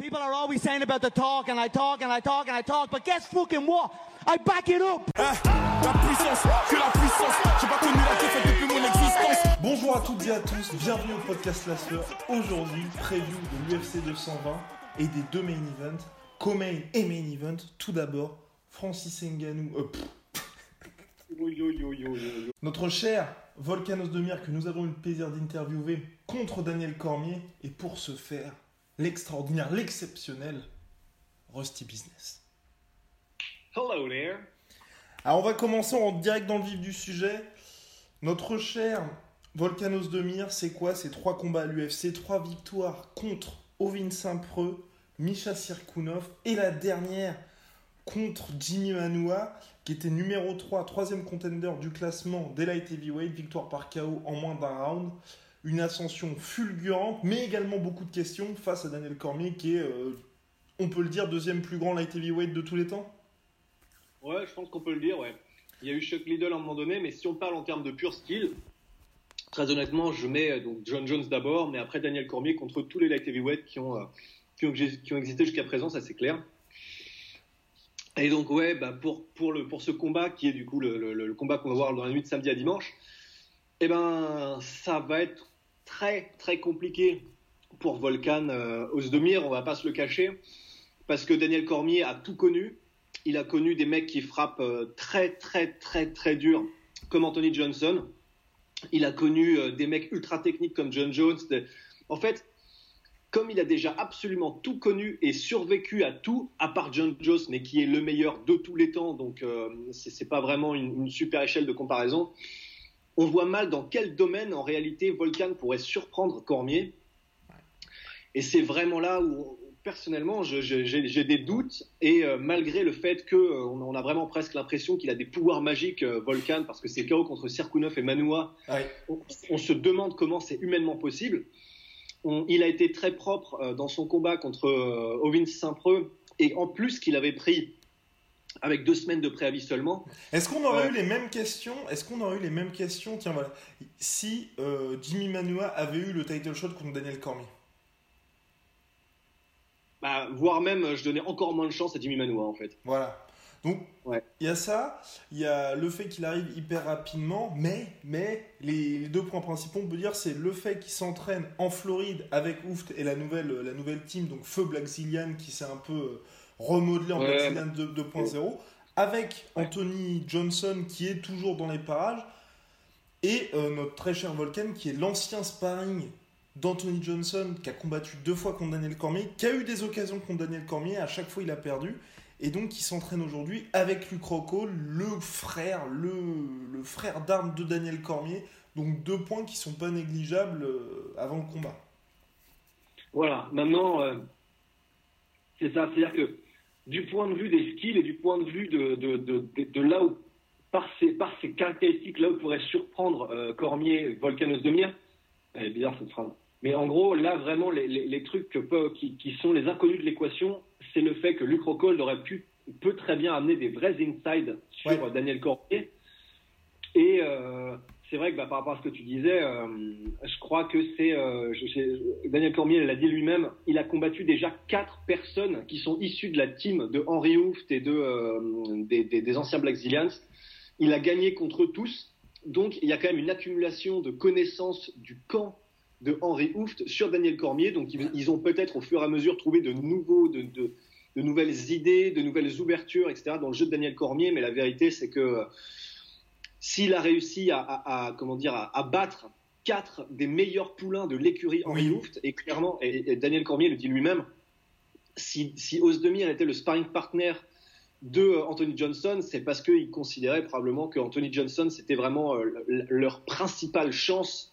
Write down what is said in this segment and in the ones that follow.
People are always saying about the talk, and I talk, and I talk, and I talk, but guess fucking what? I back it up! La puissance, que la puissance, j'ai pas connu la défaite depuis mon existence. Bonjour à toutes et à tous, bienvenue au podcast La Sueur. Aujourd'hui, preview de l'UFC 220 et des deux main events, co-main et main event. Tout d'abord, Francis Ngannou, euh, pff, notre cher Volcanos Demir que nous avons eu le plaisir d'interviewer contre Daniel Cormier et pour ce faire, l'extraordinaire, l'exceptionnel Rusty Business. Hello there. Alors on va commencer en direct dans le vif du sujet. Notre cher Volcanos Demir, c'est quoi C'est trois combats à l'UFC, trois victoires contre Ovin Saint-Preux, Misha Sirkunov et la dernière contre Jimmy Manua, qui était numéro 3, troisième contender du classement des light heavyweight, victoire par KO en moins d'un round. Une ascension fulgurante, mais également beaucoup de questions face à Daniel Cormier, qui est, euh, on peut le dire, deuxième plus grand light heavyweight de tous les temps. Ouais, je pense qu'on peut le dire, ouais. Il y a eu Chuck Liddell à un moment donné, mais si on parle en termes de pur skill, très honnêtement, je mets euh, donc John Jones d'abord, mais après Daniel Cormier contre tous les light heavyweight qui ont, euh, qui ont existé jusqu'à présent, ça c'est clair. Et donc, ouais, bah pour, pour, le, pour ce combat, qui est du coup le, le, le combat qu'on va voir dans la nuit de samedi à dimanche, eh ben, ça va être très, très compliqué pour Volkan euh, Ozdemir, on va pas se le cacher, parce que Daniel Cormier a tout connu. Il a connu des mecs qui frappent euh, très, très, très, très dur, comme Anthony Johnson. Il a connu euh, des mecs ultra techniques comme John Jones. En fait, comme il a déjà absolument tout connu et survécu à tout, à part John Jones, mais qui est le meilleur de tous les temps, donc euh, c'est pas vraiment une, super échelle de comparaison, on voit mal dans quel domaine en réalité Volkan pourrait surprendre Cormier. Et c'est vraiment là où, personnellement, j'ai des doutes, et euh, malgré le fait qu'on euh, on a vraiment presque l'impression qu'il a des pouvoirs magiques, euh, Volkan, parce que c'est KO contre Sirkunov et Manua, Ouais. on, on se demande comment c'est humainement possible. On- il a été très propre euh, dans son combat contre Ovin Saint-Preux et en plus qu'il avait pris avec deux semaines de préavis seulement. Est-ce qu'on aurait Ouais. eu les mêmes questions Est-ce qu'on aurait eu les mêmes questions Tiens, voilà. Si euh, Jimmy Manua avait eu le title shot contre Daniel Cormier? Bah, voire même, je donnais encore moins de chance à Jimmy Manoa en fait. Voilà. Donc, il Ouais. y a ça, il y a le fait qu'il arrive hyper rapidement, mais, mais les, les deux points principaux, on peut dire, c'est le fait qu'il s'entraîne en Floride avec Ouft et la nouvelle, la nouvelle team, donc Feu Black Zillian, qui s'est un peu euh, remodelé en Ouais. Black Zillian 2- 2.0, avec. Anthony Johnson, qui est toujours dans les parages, et euh, notre très cher Volcan, qui est l'ancien sparring d'Anthony Johnson, qui a combattu deux fois contre Daniel Cormier, qui a eu des occasions contre Daniel Cormier, à chaque fois il a perdu, et donc qui s'entraîne aujourd'hui avec Luc Rocco, le frère, le, le frère d'armes de Daniel Cormier. Donc deux points qui sont pas négligeables euh, avant le combat. Voilà, maintenant, euh, c'est ça, c'est-à-dire que du point de vue des skills et du point de vue de, de, de, de, de là où, par ses, par ses caractéristiques, là où pourrait surprendre euh, Cormier, Volcanos Demir, c'est bizarre cette phrase. Mais en gros, là, vraiment, les, les, les trucs que peut- qui, qui sont les inconnus de l'équation, c'est le fait que Luc Rockhold aurait pu, peut très bien amener des vrais insides sur Ouais. euh, Daniel Cormier. Et euh, c'est vrai que bah, par rapport à ce que tu disais, euh, je crois que c'est euh, Daniel Cormier l'a dit lui-même, il a combattu déjà quatre personnes qui sont issues de la team de Henry Hooft et de euh, des, anciens Black Zillians. Il a gagné contre tous, donc il y a quand même une accumulation de connaissances du camp de Henry Hooft sur Daniel Cormier. Donc ils, ont peut-être au fur et à mesure trouvé de nouveaux de, de- nouvelles idées, de nouvelles ouvertures, etc. dans le jeu de Daniel Cormier. Mais la vérité, c'est que s'il a réussi à, à- à, comment dire à, à battre quatre des meilleurs poulains de l'écurie Henri Oui. Et clairement, et, et Daniel Cormier le dit lui-même, si, si Ozdemir était le sparring partner de euh, Anthony Johnson, c'est parce qu'il considérait probablement que Anthony Johnson c'était vraiment euh, le- leur principale chance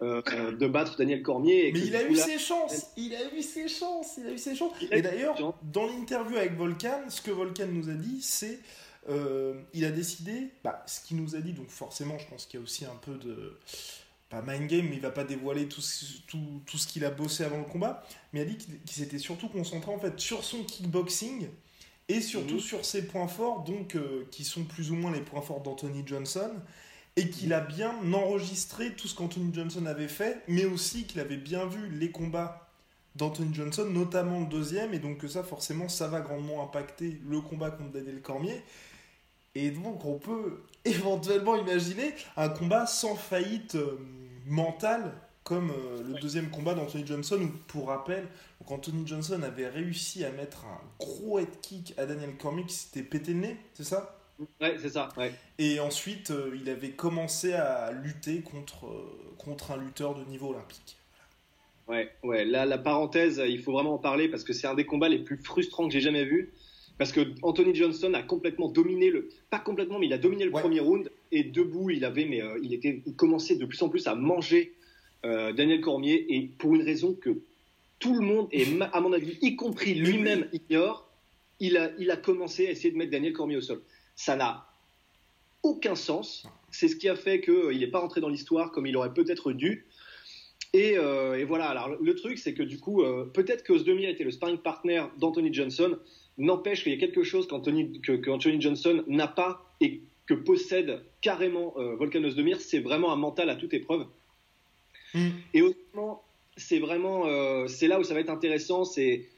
de battre Daniel Cormier. Mais il a eu ses chances, il a eu ses chances, il a eu ses chances. Et d'ailleurs, dans l'interview avec Volcan, ce que Volcan nous a dit, c'est euh, il a décidé, bah, ce qu'il nous a dit, donc forcément, je pense qu'il y a aussi un peu de. Pas mind game, mais il va pas dévoiler tout, tout, tout ce qu'il a bossé avant le combat. Mais il a dit qu'il s'était surtout concentré en fait sur son kickboxing et surtout mhm. sur ses points forts, donc euh, qui sont plus ou moins les points forts d'Anthony Johnson, et qu'il a bien enregistré tout ce qu'Anthony Johnson avait fait, mais aussi qu'il avait bien vu les combats d'Anthony Johnson, notamment le deuxième, et donc que ça forcément ça va grandement impacter le combat contre Daniel Cormier. Et donc, on peut éventuellement imaginer un combat sans faillite euh, mentale, comme euh, le deuxième combat d'Anthony Johnson, où, pour rappel, Anthony Johnson avait réussi à mettre un gros head kick à Daniel Cormier qui s'était pété le nez, c'est ça? Ouais, c'est ça. Ouais. Et ensuite, euh, il avait commencé à lutter contre, contre un lutteur de niveau olympique. Ouais, ouais. Là, la parenthèse, il faut vraiment en parler parce que c'est un des combats les plus frustrants que j'ai jamais vu. Parce que Anthony Johnson a complètement dominé le, pas complètement, mais il a dominé le premier round et debout, il avait, mais euh, il était, il commençait de plus en plus à manger euh, Daniel Cormier et pour une raison que tout le monde et à mon avis, y compris lui-même ignore, il a, il a commencé à essayer de mettre Daniel Cormier au sol. Ça n'a aucun sens. C'est ce qui a fait qu'il n'est pas rentré dans l'histoire comme il aurait peut-être dû. Et, euh, et, voilà. Alors le truc, c'est que du coup, peut-être que Osdemir était le sparring partner d'Anthony Johnson. N'empêche qu'il y a quelque chose qu'Anthony que, Johnson n'a pas et que possède carrément euh, Volkanos Demir, c'est vraiment un mental à toute épreuve. Mm. Et honnêtement, c'est vraiment, euh, c'est là où ça va être intéressant. C'est,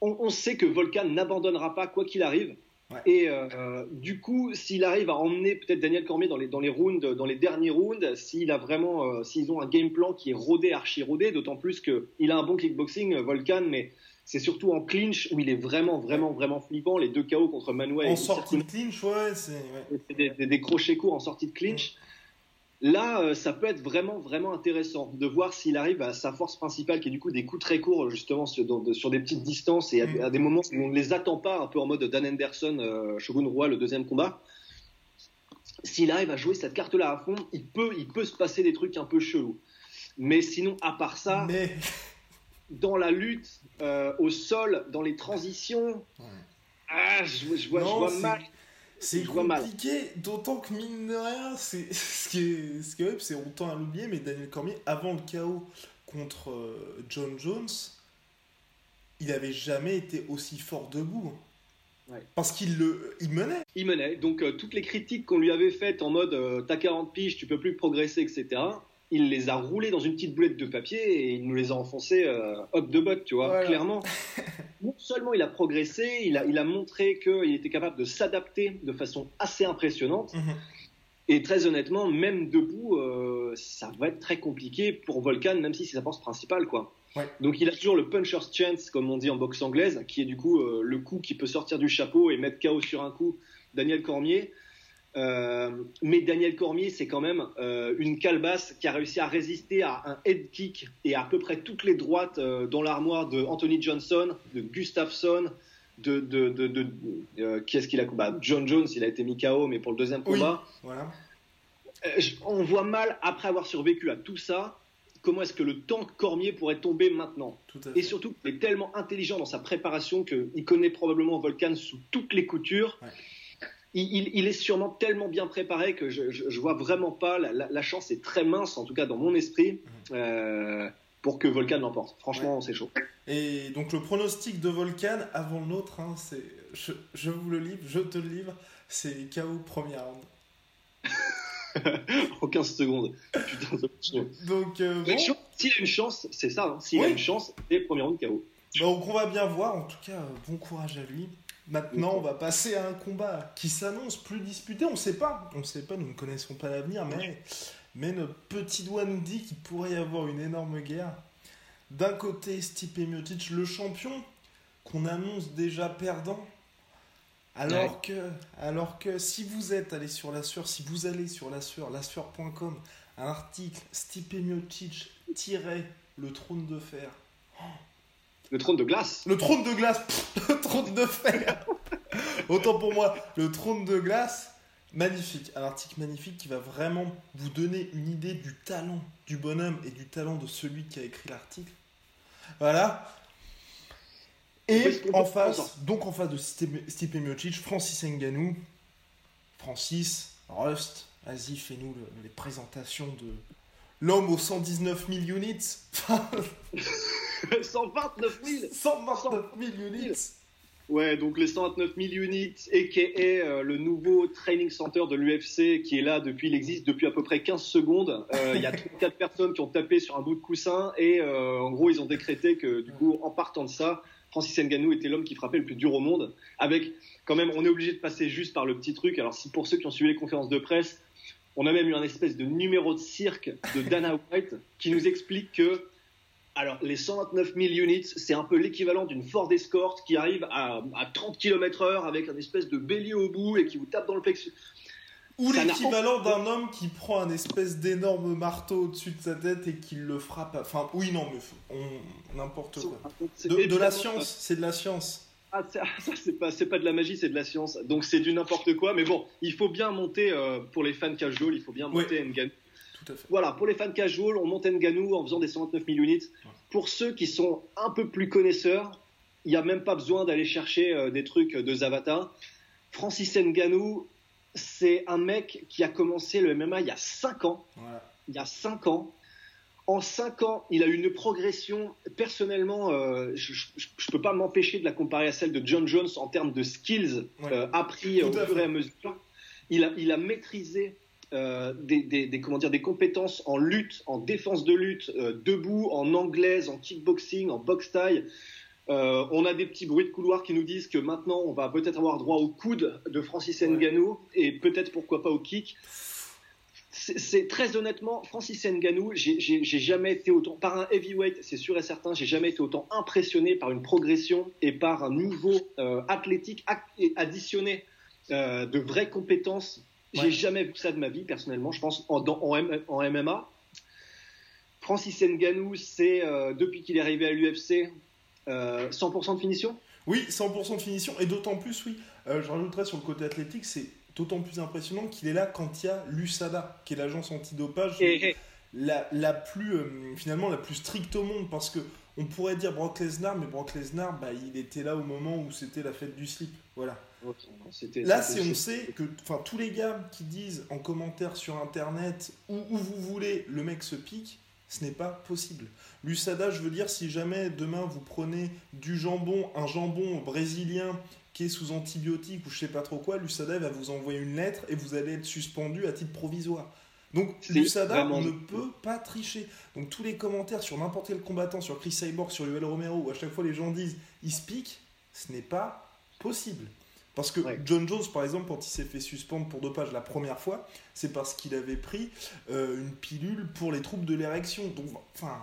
on, sait que Volkan n'abandonnera pas quoi qu'il arrive. Et euh, du coup, s'il arrive à emmener peut-être Daniel Cormier dans les, dans les rounds, dans les derniers rounds, s'il a vraiment, s'ils ont un game plan qui est rodé, archi rodé, d'autant plus qu'il a un bon kickboxing, Volkan, mais c'est surtout en clinch où il est vraiment, vraiment, vraiment flippant. Les deux KO contre Manuel. En sortie de clinch, ouais. C'est des, crochets courts en sortie de clinch. Là, euh, ça peut être vraiment, vraiment intéressant de voir s'il arrive à sa force principale, qui est du coup des coups très courts, justement, sur, des petites distances et à, des moments où on ne les attend pas, un peu en mode Dan Anderson, euh, Shogun Roi, le deuxième combat. S'il arrive à jouer cette carte-là à fond, il peut, il peut se passer des trucs un peu chelous. Mais sinon, à part ça. Mais dans la lutte, euh, au sol, dans les transitions. Ah, je, vois, mal. C'est compliqué, d'autant que mine de rien, c'est ce qui est, ce qui est c'est on tend à l'oublier, mais Daniel Cormier, avant le chaos contre euh, John Jones, il n'avait jamais été aussi fort debout. Parce qu'il le, il menait. Il menait. Donc euh, toutes les critiques qu'on lui avait faites en mode t'as 40 piges, tu peux plus progresser, etc il les a roulés dans une petite boulette de papier et il nous les a enfoncés euh, hop de botte, tu vois, clairement. non seulement il a progressé, il a, il a montré qu'il était capable de s'adapter de façon assez impressionnante. Mhm. Et très honnêtement, même debout, euh, ça va être très compliqué pour Volcan, même si c'est sa force principale, quoi. Donc il a toujours le puncher's chance, comme on dit en boxe anglaise, qui est du coup euh, le coup qui peut sortir du chapeau et mettre KO sur un coup Daniel Cormier. Euh, mais Daniel Cormier, c'est quand même euh, une calebasse qui a réussi à résister à un head kick et à, peu près toutes les droites euh, dans l'armoire de Anthony Johnson, de Gustafsson, de, de, de, qui est-ce qu'il a bah, John Jones, il a été mis KO, mais pour le deuxième combat. voilà. on voit mal, après avoir survécu à tout ça, comment est-ce que le tank Cormier pourrait tomber maintenant. et surtout, il est tellement intelligent dans sa préparation qu'il connaît probablement Volcan sous toutes les coutures il, est sûrement tellement bien préparé que je, je, vois vraiment pas. La, chance est très mince, en tout cas dans mon esprit, mhm. euh, pour que Volcan l'emporte. Franchement, c'est chaud. Et donc le pronostic de Volcan avant le nôtre, hein, c'est je, vous le livre, je te le livre, c'est KO première round. en 15 secondes. Putain, Donc, euh, S'il a une chance, c'est ça. Hein. S'il a une chance, c'est premier round KO. Donc on va bien voir. En tout cas, bon courage à lui. Maintenant, on va passer à un combat qui s'annonce plus disputé. On ne sait pas, on ne sait pas, nous ne connaissons pas l'avenir, mais, mais notre petit doigt nous dit qu'il pourrait y avoir une énorme guerre. D'un côté, Stipe Miocic, le champion, qu'on annonce déjà perdant. Alors, que, alors que si vous êtes allé sur la sueur, si vous allez sur la sueur, sueur.com, un article Stipe Miocic le trône de fer. Oh, le trône de glace. Le trône de glace, le trône de fer. Autant pour moi, le trône de glace. Magnifique, un article magnifique qui va vraiment vous donner une idée du talent du bonhomme et du talent de celui qui a écrit l'article. Voilà. Et en face, donc en face de Stipe Miocic, Francis Nganou. Francis, Rust, vas-y, fais-nous les présentations de l'homme aux 119 000 units. 129 000 129 000 units Ouais, donc les 129 000 units, et qui est euh, le nouveau training center de l'UFC, qui est là depuis, il existe depuis à peu près 15 secondes. Euh, il y a 34 personnes qui ont tapé sur un bout de coussin, et euh, en gros, ils ont décrété que, du coup, en partant de ça, Francis Ngannou était l'homme qui frappait le plus dur au monde. Avec, quand même, on est obligé de passer juste par le petit truc. Alors, si pour ceux qui ont suivi les conférences de presse, on a même eu un espèce de numéro de cirque de Dana White qui nous explique que alors, les 129 000 units, c'est un peu l'équivalent d'une Ford Escort qui arrive à, 30 km/h avec un espèce de bélier au bout et qui vous tape dans le plexus. Ou l'équivalent d'un homme qui prend un espèce d'énorme marteau au-dessus de sa tête et qui le frappe. Enfin, oui, non, mais n'importe quoi. De, la science, c'est de la science. Ah, ça, c'est pas, pas de la magie, c'est de la science. Donc, c'est du n'importe quoi. Mais bon, il faut bien monter, euh, pour les fans casual, il faut bien monter une gamme. Voilà, pour les fans casual, on monte Nganou en faisant des 129 000 units. Pour ceux qui sont un peu plus connaisseurs, il n'y a même pas besoin d'aller chercher euh, des trucs de Zavata. Francis Nganou, c'est un mec qui a commencé le MMA il y a 5 ans. Il y a 5 ans. En 5 ans, il a eu une progression. Personnellement, euh, je ne peux pas m'empêcher de la comparer à celle de John Jones en termes de skills euh, appris au fur et à mesure. Il a, il a maîtrisé euh, des, comment dire, des compétences en lutte, en défense de lutte, debout, en anglaise, en kickboxing, en boxe taille. Euh, on a des petits bruits de couloir qui nous disent que maintenant on va peut-être avoir droit au coude de Francis Ngannou et peut-être pourquoi pas au kick. C'est très honnêtement, Francis Ngannou, j'ai jamais été autant, par un heavyweight, c'est sûr et certain, j'ai jamais été autant impressionné par une progression et par un niveau athlétique additionné de vraies compétences j'ai jamais vu ça de ma vie, personnellement. Je pense en, en, MMA. Francis Ngannou, c'est euh, depuis qu'il est arrivé à l'UFC, 100% euh, de finition? Oui, 100% de finition. Et d'autant plus, oui, euh, je rajouterais sur le côté athlétique, c'est d'autant plus impressionnant qu'il est là quand il y a l'USADA, qui est l'agence antidopage La, la, plus, finalement, la plus stricte au monde. Parce que on pourrait dire Brock Lesnar, mais Brock Lesnar, bah, il était là au moment où c'était la fête du slip. Voilà. Là, c'est on sait que enfin tous les gars qui disent en commentaire sur internet où, où vous voulez le mec se pique, ce n'est pas possible. L'USADA, je veux dire, si jamais demain vous prenez du jambon, un jambon brésilien qui est sous antibiotiques ou je sais pas trop quoi, l'USADA va vous envoyer une lettre et vous allez être suspendu à titre provisoire. Donc l'USADA, on ne peut pas tricher. Donc tous les commentaires sur n'importe quel combattant, sur Chris Cyborg, sur Yoel Romero, où à chaque fois les gens disent il se pique, ce n'est pas possible. Parce que John Jones, par exemple, quand il s'est fait suspendre pour dopage la première fois, c'est parce qu'il avait pris euh, une pilule pour les troubles de l'érection. Donc, enfin,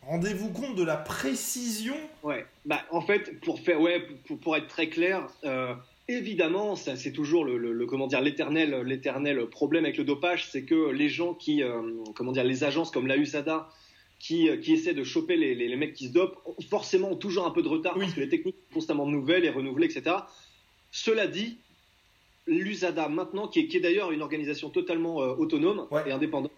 rendez-vous compte de la précision. Ouais. Bah, en fait, pour faire, ouais, pour, être très clair, euh, évidemment, c'est toujours le, comment dire, l'éternel, l'éternel problème avec le dopage, c'est que les gens qui, euh, comment dire, les agences comme la USADA qui, qui essaient de choper les, les, mecs qui se dopent, forcément ont toujours un peu de retard parce que les techniques sont constamment nouvelles et renouvelées, etc. Cela dit, l'USADA maintenant, qui est, d'ailleurs une organisation totalement euh, autonome et indépendante,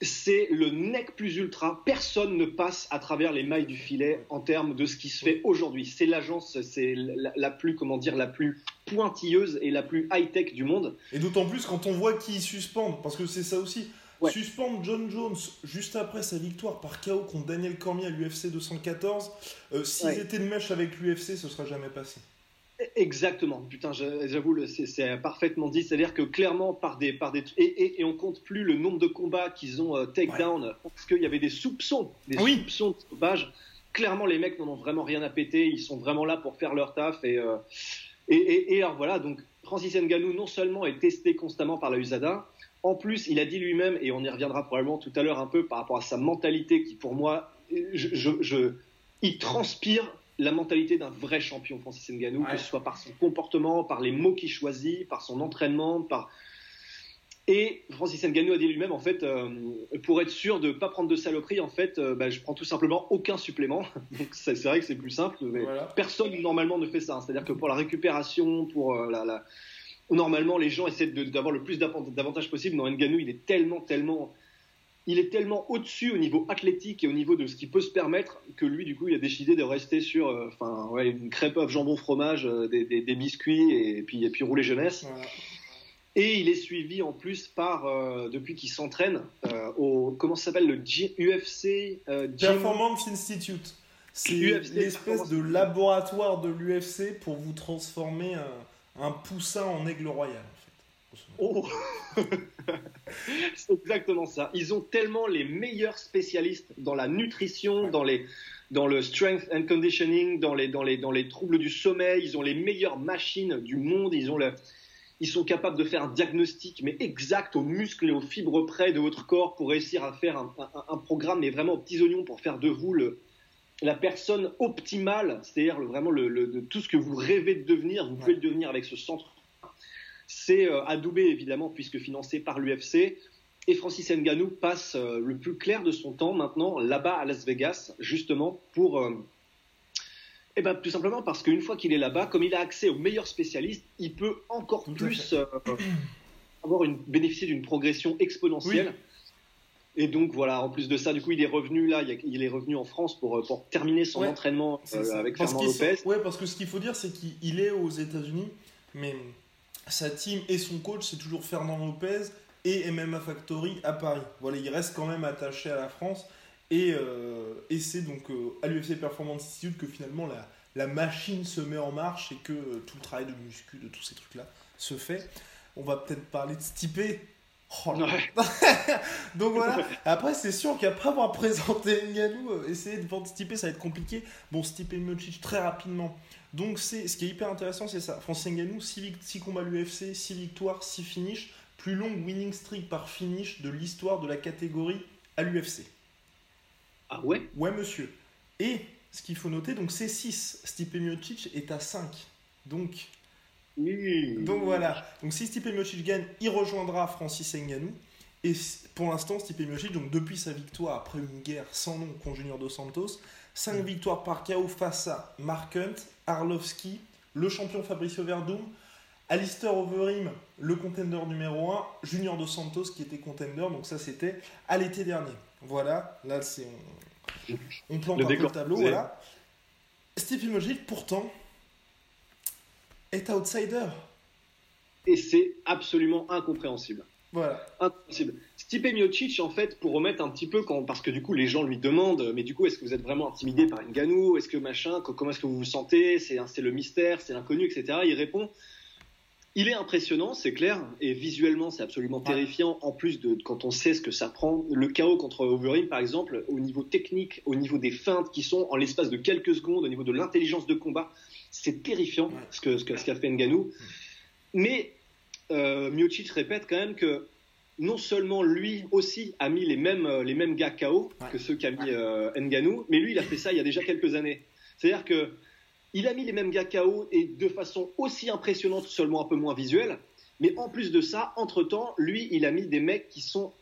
c'est le nec plus ultra. Personne ne passe à travers les mailles du filet en termes de ce qui se fait aujourd'hui. C'est l'agence, c'est la, plus, comment dire, la plus pointilleuse et la plus high-tech du monde. Et d'autant plus quand on voit qui suspendent, parce que c'est ça aussi. Suspendre John Jones juste après sa victoire par KO contre Daniel Cormier à l'UFC 214, euh, s'ils étaient de mèche avec l'UFC, ce serait jamais passé. Exactement, putain, j'avoue, c'est parfaitement dit. C'est-à-dire que clairement, par des, par des et, et, on compte plus le nombre de combats qu'ils ont euh, take down parce qu'il y avait des soupçons, des soupçons de sauvage. Clairement, les mecs n'en ont vraiment rien à péter. Ils sont vraiment là pour faire leur taf et euh, et, et, alors voilà. Donc Francis Ngannou non seulement est testé constamment par la USADA, en plus il a dit lui-même et on y reviendra probablement tout à l'heure un peu par rapport à sa mentalité qui pour moi, je, je, je il transpire la mentalité d'un vrai champion, Francis Ngannou, que ce soit par son comportement, par les mots qu'il choisit, par son entraînement, par... Et Francis Ngannou a dit lui-même, en fait, euh, pour être sûr de ne pas prendre de saloperie, en fait, euh, bah, je prends tout simplement aucun supplément. Donc c'est vrai que c'est plus simple, mais personne normalement ne fait ça. C'est-à-dire que pour la récupération, pour euh, la, normalement, les gens essaient d'avoir le plus d'avantages possible. Non, Nganou, il est tellement, tellement, il est tellement au-dessus au niveau athlétique et au niveau de ce qu'il peut se permettre que lui, du coup, il a décidé de rester sur, euh, ouais, une crêpe œuf jambon fromage, euh, des, des, biscuits et puis et puis rouler jeunesse. Et il est suivi en plus par, euh, depuis qu'il s'entraîne, au, comment ça s'appelle, le UFC Performance Institute. C'est l'espèce de laboratoire de l'UFC pour vous transformer un poussin en aigle royal. Oh C'est exactement ça. Ils ont tellement les meilleurs spécialistes dans la nutrition, dans, les, dans le strength and conditioning, dans les, dans, les, dans les troubles du sommeil. Ils ont les meilleures machines du monde. Ils, ont le, ils sont capables de faire un diagnostic, mais exact aux muscles et aux fibres près de votre corps pour réussir à faire un, un, programme, mais vraiment aux petits oignons pour faire de vous le, la personne optimale, c'est-à-dire vraiment le, le, tout ce que vous rêvez de devenir, vous pouvez le devenir avec ce centre c'est euh, adoubé évidemment puisque financé par l'UFC. Et Francis Ngannou passe euh, le plus clair de son temps maintenant là-bas à Las Vegas, justement pour euh, eh ben, tout simplement parce qu'une fois qu'il est là-bas, comme il a accès aux meilleurs spécialistes, il peut encore plus avoir une, bénéficier d'une progression exponentielle. Et donc voilà, en plus de ça, du coup, il est revenu là, il est revenu en France pour, pour terminer son entraînement avec Fernand Lopez. Oui, parce que ce qu'il faut dire, c'est qu'il est aux États-Unis, mais sa team et son coach, c'est toujours Fernand Lopez et MMA Factory à Paris. Voilà, il reste quand même attaché à la France. Et, euh, et c'est donc euh, à l'UFC Performance Institute que finalement la, la, machine se met en marche et que euh, tout le travail de muscu, de tous ces trucs-là se fait. On va peut-être parler de Stipe. Oh donc voilà, après c'est sûr qu'après avoir présenté Nganou, essayer de vendre Stipe ça va être compliqué. Bon, Stipe Miocic très rapidement donc c'est ce qui est hyper intéressant, c'est ça. Francis Ngannou, 6, combats à l'UFC, 6 victoires, 6 finishes, plus longue winning streak par finish de l'histoire de la catégorie à l'UFC. Ah ouais? Ouais monsieur. Et ce qu'il faut noter, donc c'est 6. Stipe Miocic est à 5. Donc donc voilà. Donc si Stipe Miocic gagne, il rejoindra Francis Ngannou. Et pour l'instant, Stipe Miocic, donc depuis sa victoire après une guerre sans nom contre Junior Dos Santos, 5 victoires par KO face à Mark Hunt, Arlovski, le champion Fabricio Verdum, Alistair Overeem, le contender numéro 1, Junior Dos Santos qui était contender, donc ça c'était à l'été dernier. Voilà, là c'est on, on plante un peu le tableau, voilà. Steve Miocic pourtant est outsider. Et c'est absolument incompréhensible. Voilà. Impossible. Stipe Miocic, en fait, pour remettre un petit peu, quand, parce que du coup, les gens lui demandent, mais du coup, est-ce que vous êtes vraiment intimidé par une Ganou? Est-ce que machin? Comment est-ce que vous vous sentez? C'est le mystère, c'est l'inconnu, etc. Il répond il est impressionnant, c'est clair, et visuellement, c'est absolument terrifiant. En plus de quand on sait ce que ça prend, le chaos contre Overeem, par exemple, au niveau technique, au niveau des feintes qui sont en l'espace de quelques secondes, au niveau de l'intelligence de combat, c'est terrifiant ce qu'a ce que, ce fait Nganou. Mais euh, Miocic répète quand même que non seulement lui aussi a mis les mêmes, euh, les mêmes gars KO que ceux qu'a mis euh, Nganou, mais lui il a fait ça il y a déjà quelques années. C'est-à-dire que il a mis les mêmes gars KO et de façon aussi impressionnante, seulement un peu moins visuelle. Mais en plus de ça, entre-temps, lui, il a mis des mecs qui sont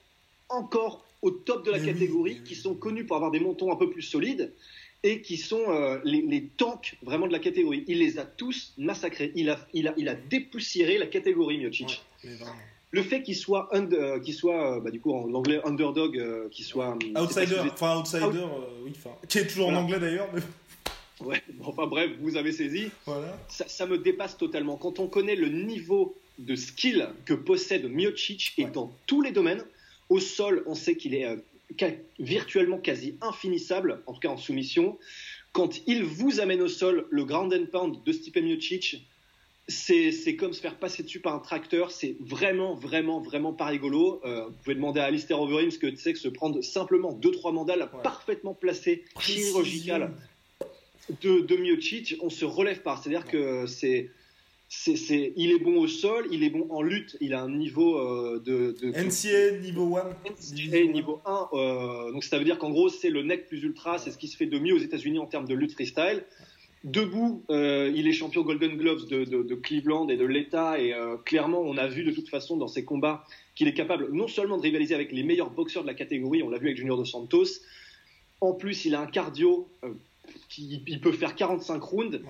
encore au top de la catégorie, qui sont connus pour avoir des montons un peu plus solides et qui sont euh, les, tanks vraiment de la catégorie. Il les a tous massacrés. Il a, il a, il a dépoussiéré la catégorie Miocic. le fait qu'il soit, euh, soit euh, bah, du coup en anglais underdog, qu'il soit outsider, enfin outsider, oui, qui est toujours en anglais d'ailleurs. Ouais, enfin bref, vous avez saisi. Voilà. Ça, ça, me dépasse totalement. Quand on connaît le niveau de skill que possède Miocic et dans tous les domaines, au sol, on sait qu'il est virtuellement quasi infinissable, en tout cas en soumission. Quand il vous amène au sol le ground and pound de Stipe Miocic, c'est comme se faire passer dessus par un tracteur. C'est vraiment, vraiment, vraiment pas rigolo. Euh, vous pouvez demander à Alistair Overeem ce que c'est que se prendre simplement 2-3 mandales parfaitement placées, chirurgicales de, de Miocic. On se relève pas. C'est-à-dire que c'est c'est, il est bon au sol, il est bon en lutte, il a un niveau euh, de, de, NCA niveau 1. NCA niveau 1, euh, donc ça veut dire qu'en gros c'est le nec plus ultra, c'est ce qui se fait de mieux aux États-Unis en termes de lutte freestyle. Debout, euh, il est champion Golden Gloves de, de Cleveland et de l'État, et clairement on a vu de toute façon dans ses combats qu'il est capable non seulement de rivaliser avec les meilleurs boxeurs de la catégorie, on l'a vu avec Junior Dos Santos, en plus il a un cardio qui il peut faire 45 rounds.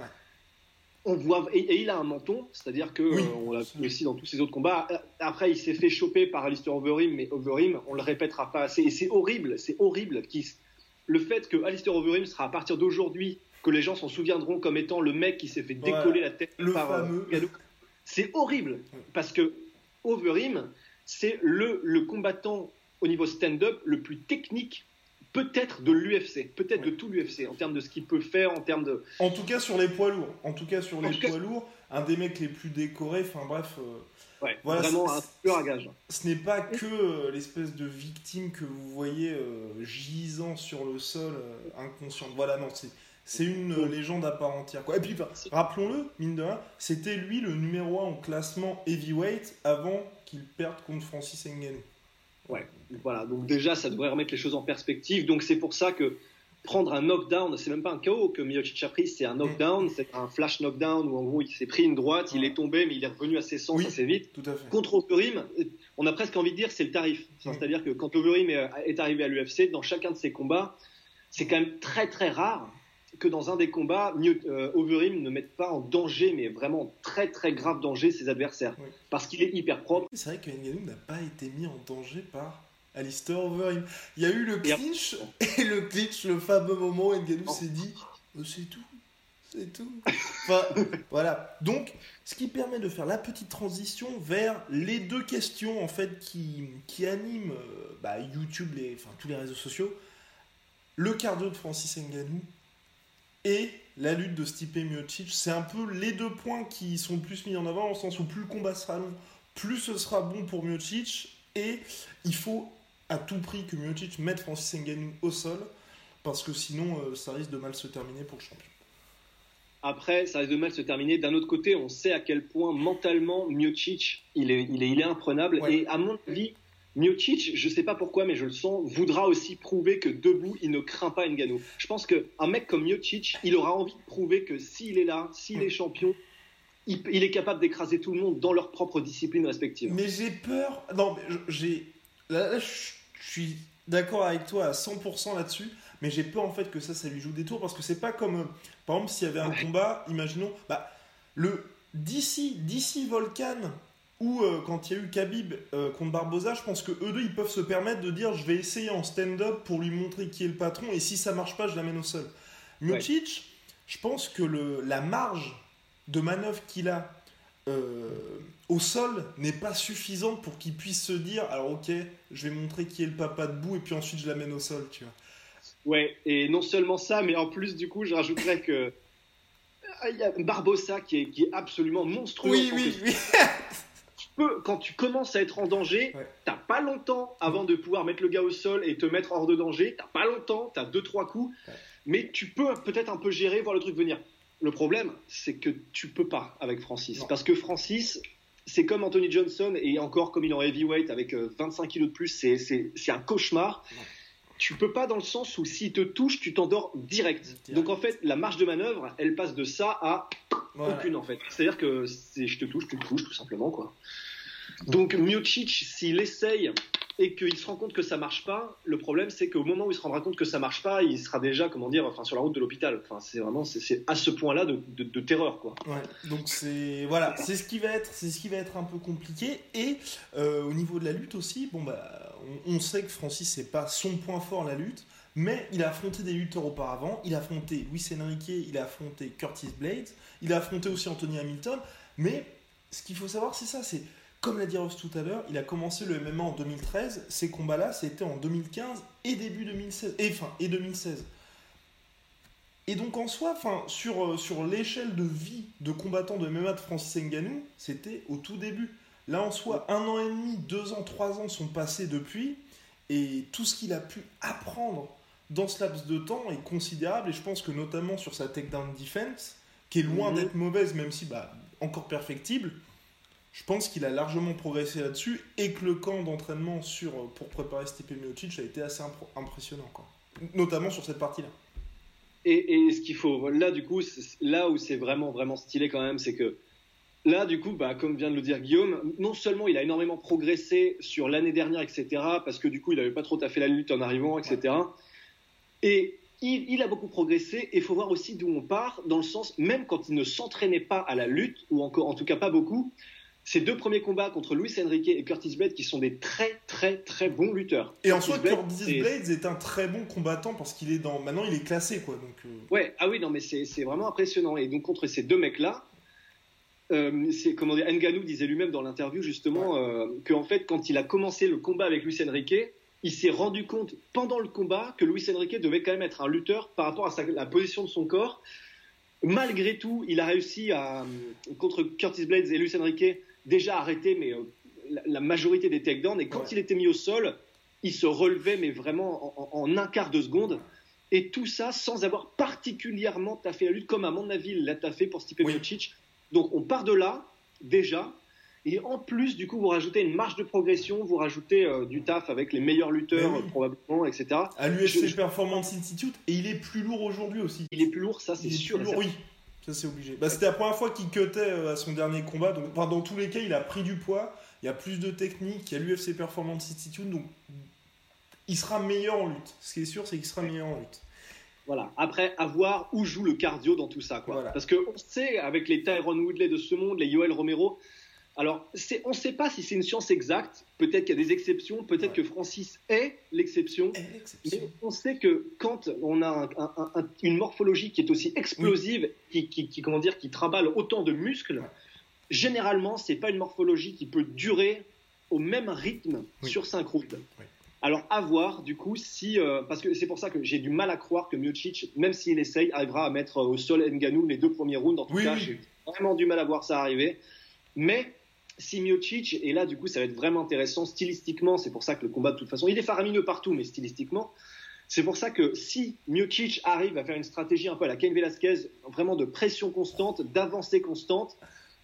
On voit et, il a un menton, c'est-à-dire que Oui. euh, on l'a vu aussi dans tous ses autres combats. Après, il s'est fait choper par Alistair Overeem, mais Overeem, on le répétera pas assez. Et c'est horrible, c'est horrible. le fait que Alistair Overeem sera à partir d'aujourd'hui que les gens s'en souviendront comme étant le mec qui s'est fait décoller la tête Le par euh, fameux. C'est horrible parce que Overeem, c'est le, le combattant au niveau stand-up le plus technique peut-être de l'UFC, peut-être Oui. de tout l'UFC en termes de ce qu'il peut faire, en termes de En tout cas sur les poids lourds. En tout cas sur En les cas- poids lourds, un des mecs les plus décorés. Enfin bref, euh, ouais, Voilà, vraiment un à gage. ce n'est pas que euh, l'espèce de victime que vous voyez euh, gisant sur le sol euh, inconsciente. Voilà, non, c'est c'est une légende à part entière. Quoi. Et puis, enfin, rappelons-le, mine de rien, c'était lui le numéro 1 en classement heavyweight avant qu'il perde contre Francis Ngannou. Ouais, voilà. Donc déjà, ça devrait remettre les choses en perspective. Donc c'est pour ça que prendre un knockdown, c'est même pas un KO que Miocic a pris, c'est un knockdown, c'est un flash knockdown où en gros il s'est pris une droite, il est tombé, mais il est revenu à ses sens Oui. assez vite. Tout à fait. Contre Overeem, on a presque envie de dire c'est le tarif. Mm. C'est-à-dire que quand Overeem est arrivé à l'UFC, dans chacun de ses combats, c'est quand même très très rare que dans un des combats, euh, Overeem ne mette pas en danger, mais vraiment en très très grave danger ses adversaires. Oui. Parce qu'il est hyper propre. C'est vrai que Ngannou n'a pas été mis en danger par Alistair Overeem. Il y a eu le clinch, et le clinch, le fameux moment où Ngannou s'est dit Oh, c'est tout, c'est tout. Enfin, voilà. Donc, ce qui permet de faire la petite transition vers les deux questions en fait qui, qui animent euh, bah, YouTube, les, enfin, tous les réseaux sociaux. Le cardio de Francis Ngannou et la lutte de Stipe Miocic, c'est un peu les deux points qui sont le plus mis en avant, en sens où plus le combat sera long, plus ce sera bon pour Miocic, et il faut à tout prix que Miocic mette Francis Ngannou au sol, parce que sinon euh, ça risque de mal se terminer pour le champion. Après, ça risque de mal se terminer. D'un autre côté, on sait à quel point mentalement Miocic, il est, il est, il est imprenable. Ouais. Et à mon avis, Miocic, je sais pas pourquoi, mais je le sens, voudra aussi prouver que debout, il ne craint pas Ngannou. Je pense qu'un mec comme Miocic, il aura envie de prouver que s'il est là, s'il est champion, il, il est capable d'écraser tout le monde dans leur propre discipline respective. Mais j'ai peur. Non, j'ai. Là, là, je suis d'accord avec toi à 100% là-dessus, mais j'ai peur en fait que ça, ça lui joue des tours parce que c'est pas comme. euh, par exemple, s'il y avait un Ouais. combat, imaginons. Bah, le DC, DC Volcan, ou euh, quand il y a eu Khabib euh, contre Barboza, je pense que eux deux, ils peuvent se permettre de dire je vais essayer en stand-up pour lui montrer qui est le patron, et si ça marche pas, je l'amène au sol. Miocic, je pense que le, la marge de manœuvre qu'il a euh, au sol n'est pas suffisante pour qu'il puisse se dire alors ok je vais montrer qui est le papa debout et puis ensuite je l'amène au sol tu vois Ouais, et non seulement ça, mais en plus, du coup, je rajouterais que. Il y a Barbossa qui est, qui est absolument monstrueux. tant que oui quand tu commences à être en danger, Ouais. t'as pas longtemps avant de pouvoir mettre le gars au sol et te mettre hors de danger. T'as pas longtemps, t'as deux trois coups, Ouais. mais tu peux peut-être un peu gérer, voir le truc venir. Le problème, c'est que tu peux pas avec Francis, Non. parce que Francis, c'est comme Anthony Johnson et encore comme il est en heavyweight avec euh, 25 kilos de plus, c'est un cauchemar. Tu peux pas dans le sens où s'il te touche, tu t'endors direct. Direct. Donc en fait, la marge de manœuvre, elle passe de ça à Voilà. aucune en fait. C'est-à-dire que c'est je te touche, tu me touches tout simplement quoi. Donc Miocic, s'il essaye et qu'il se rend compte que ça marche pas, le problème c'est qu'au moment où il se rendra compte que ça marche pas, il sera déjà comment dire, enfin sur la route de l'hôpital. Enfin c'est vraiment c'est- à ce point-là de terreur quoi. Ouais, donc c'est voilà, c'est ce qui va être, c'est ce qui va être un peu compliqué. Et euh, au niveau de la lutte aussi, bon bah, on, on sait que Francis c'est pas son point fort la lutte, mais il a affronté des lutteurs auparavant. Il a affronté Luis Enrique, il a affronté Curtis Blades, il a affronté aussi Anthony Hamilton. Mais ce qu'il faut savoir, c'est ça, c'est comme l'a dit Ross tout à l'heure, il a commencé le MMA en 2013. Ces combats-là, c'était en 2015 et début 2016, et fin et 2016. Et donc en soi, enfin, sur, euh, sur l'échelle de vie de combattant de MMA de Francis Ngannou, c'était au tout début. Là en soi, un an et demi, deux ans, trois ans sont passés depuis, et tout ce qu'il a pu apprendre dans ce laps de temps est considérable, et je pense que notamment sur sa takedown defense, qui est loin Mhm. d'être mauvaise, même si bah, encore perfectible, je pense qu'il a largement progressé là-dessus, et que le camp d'entraînement sur, pour préparer Stipe Miocic a été assez impr- impressionnant, quoi. Notamment sur cette partie-là. Et, et ce qu'il faut, là du coup, là où c'est vraiment vraiment stylé quand même, c'est que là du coup, bah, comme vient de le dire Guillaume, non seulement il a énormément progressé sur l'année dernière, etc., parce que du coup il n'avait pas trop taffé la lutte en arrivant, etc. Et il, a beaucoup progressé et il faut voir aussi d'où on part, dans le sens, même quand il ne s'entraînait pas à la lutte, ou encore, en tout cas pas beaucoup, ses deux premiers combats contre Luis Enrique et Curtis Blades qui sont des très très très bons lutteurs. Et en soi, Curtis Blades est un très bon combattant parce qu'il est dans. Maintenant, il est classé quoi. Donc, euh. Ouais, ah oui, non, mais c'est vraiment impressionnant. Et donc, contre ces deux mecs-là, euh, c'est comment dire, Nganou disait lui-même dans l'interview justement euh, qu'en fait, quand il a commencé le combat avec Luis Enrique, il s'est rendu compte pendant le combat que Luis Enrique devait quand même être un lutteur par rapport à la position de son corps. Malgré tout, il a réussi à, contre Curtis Blades et Luis Enrique, déjà arrêté, mais euh, la, majorité des takedowns. Et quand il était mis au sol, il se relevait, mais vraiment en, un quart de seconde. Et tout ça sans avoir particulièrement taffé la lutte, comme à mon avis l'a taffé pour Stipe Miocic. Donc on part de là, déjà. Et en plus, du coup, vous rajoutez une marge de progression, vous rajoutez euh, du taf avec les meilleurs lutteurs, probablement, etc. À l'UFC Performance Institute, et il est plus lourd aujourd'hui aussi. Il est plus lourd, ça c'est sûr. oui, ça, c'est obligé. Bah, c'était la première fois qu'il cutait euh, à son dernier combat. Donc, dans tous les cas, il a pris du poids. Il y a plus de technique. Il y a l'UFC Performance Institute. Donc, il sera meilleur en lutte. Ce qui est sûr, c'est qu'il sera meilleur en lutte. Voilà. Après, à voir où joue le cardio dans tout ça. Quoi. Parce qu'on sait, avec les Tyron Woodley de ce monde, les Yoel Romero, alors, on ne sait pas si c'est une science exacte. Peut-être qu'il y a des exceptions. Peut-être que Francis est l'exception. Mais on sait que quand on a une morphologie qui est aussi explosive, qui, comment dire, qui trimballe autant de muscles, généralement, c'est pas une morphologie qui peut durer au même rythme sur 5 routes. Alors, à voir, du coup, si. Euh, parce que c'est pour ça que j'ai du mal à croire que Miocic, même s'il essaye, arrivera à mettre au sol Nganou les deux premiers rounds. En tout cas, j'ai vraiment du mal à voir ça arriver. Mais si et là du coup ça va être vraiment intéressant stylistiquement, c'est pour ça que le combat de toute façon, il est faramineux partout, mais stylistiquement, c'est pour ça que si Miocic arrive à faire une stratégie un peu à la Ken Velasquez, vraiment de pression constante, d'avancée constante,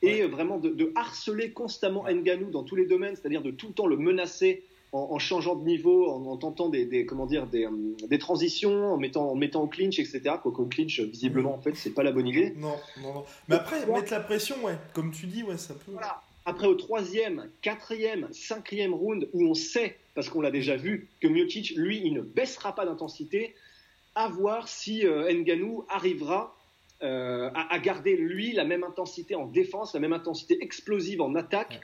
et vraiment de, harceler constamment Nganou dans tous les domaines, c'est-à-dire de tout le temps le menacer en, changeant de niveau, en, tentant des, comment dire des, euh, des, transitions, en mettant, en mettant au clinch, etc. Quoique au clinch, visiblement, en fait, c'est pas la bonne idée. Non, non, non. Mais après, mettre la pression, ouais, comme tu dis, ouais, ça peut. Voilà. Après, au troisième, quatrième, cinquième round, où on sait, parce qu'on l'a déjà vu, que Miocic, lui, il ne baissera pas d'intensité, à voir si euh, Nganou arrivera euh, à, garder, lui, la même intensité en défense, la même intensité explosive en attaque.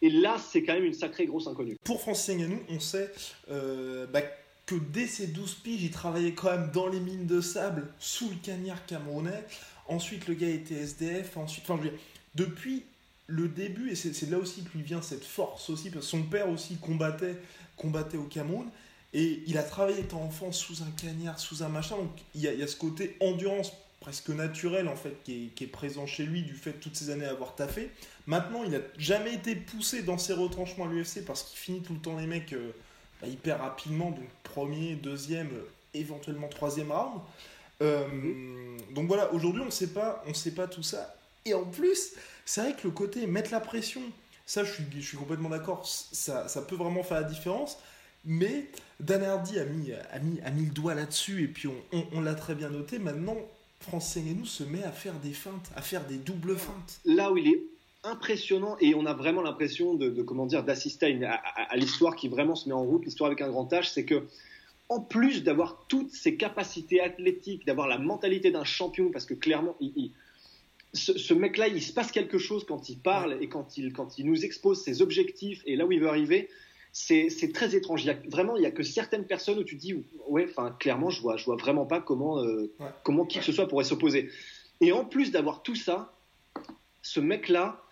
Et là, c'est quand même une sacrée grosse inconnue. Pour Francis Nganou, on sait euh, bah, que dès ses 12 piges, il travaillait quand même dans les mines de sable, sous le cagnard camerounais. Ensuite, le gars était SDF. Ensuite, enfin, je veux dire, depuis le début, et c'est là aussi que lui vient cette force aussi, parce que son père aussi combattait, combattait au Cameroun, et il a travaillé étant enfant sous un cagnard, sous un machin, donc il y a, ce côté endurance presque naturel en fait qui est, présent chez lui du fait de toutes ces années à avoir taffé. Maintenant, il n'a jamais été poussé dans ses retranchements à l'UFC parce qu'il finit tout le temps les mecs euh, bah, hyper rapidement, donc premier, deuxième, éventuellement troisième round. Euh, donc voilà, aujourd'hui on ne sait pas, on sait pas tout ça. Et en plus, c'est vrai que le côté mettre la pression, ça je suis, je suis complètement d'accord, ça, peut vraiment faire la différence. Mais Dan Hardy a mis, le doigt là-dessus et puis on, l'a très bien noté. Maintenant, Francis nous se met à faire des feintes, à faire des doubles feintes. Là où il est impressionnant et on a vraiment l'impression de, comment dire d'assister à, l'histoire qui vraiment se met en route, l'histoire avec un grand H, c'est que en plus d'avoir toutes ses capacités athlétiques, d'avoir la mentalité d'un champion, parce que clairement, il, ce, mec-là, il se passe quelque chose quand il parle et quand il, quand il nous expose ses objectifs et là où il veut arriver. C'est très étrange. Il y a, vraiment, il n'y a que certaines personnes où tu te dis, ouais, enfin, clairement, je vois, je vois vraiment pas comment, euh, comment qui que ce soit pourrait s'opposer. Et en plus d'avoir tout ça, ce mec-là,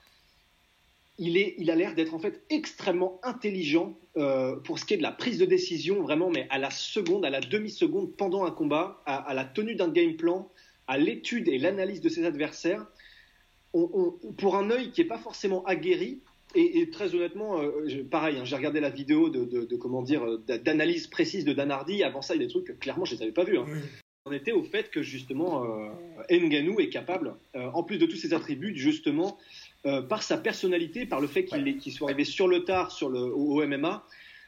il, est, il a l'air d'être en fait extrêmement intelligent euh, pour ce qui est de la prise de décision, vraiment, mais à la seconde, à la demi-seconde pendant un combat, à la tenue d'un game plan, à l'étude et l'analyse de ses adversaires, pour un œil qui n'est pas forcément aguerri, et, très honnêtement, euh, pareil, hein, j'ai regardé la vidéo de, comment dire euh, d'analyse précise de Dan Hardy. Avant ça, il y a des trucs que clairement je les avais pas vus. Hein. On était au fait que justement euh, Nganou est capable, en plus de tous ses attributs, justement par sa personnalité, par le fait qu'il soit arrivé sur le tard sur le, au MMA,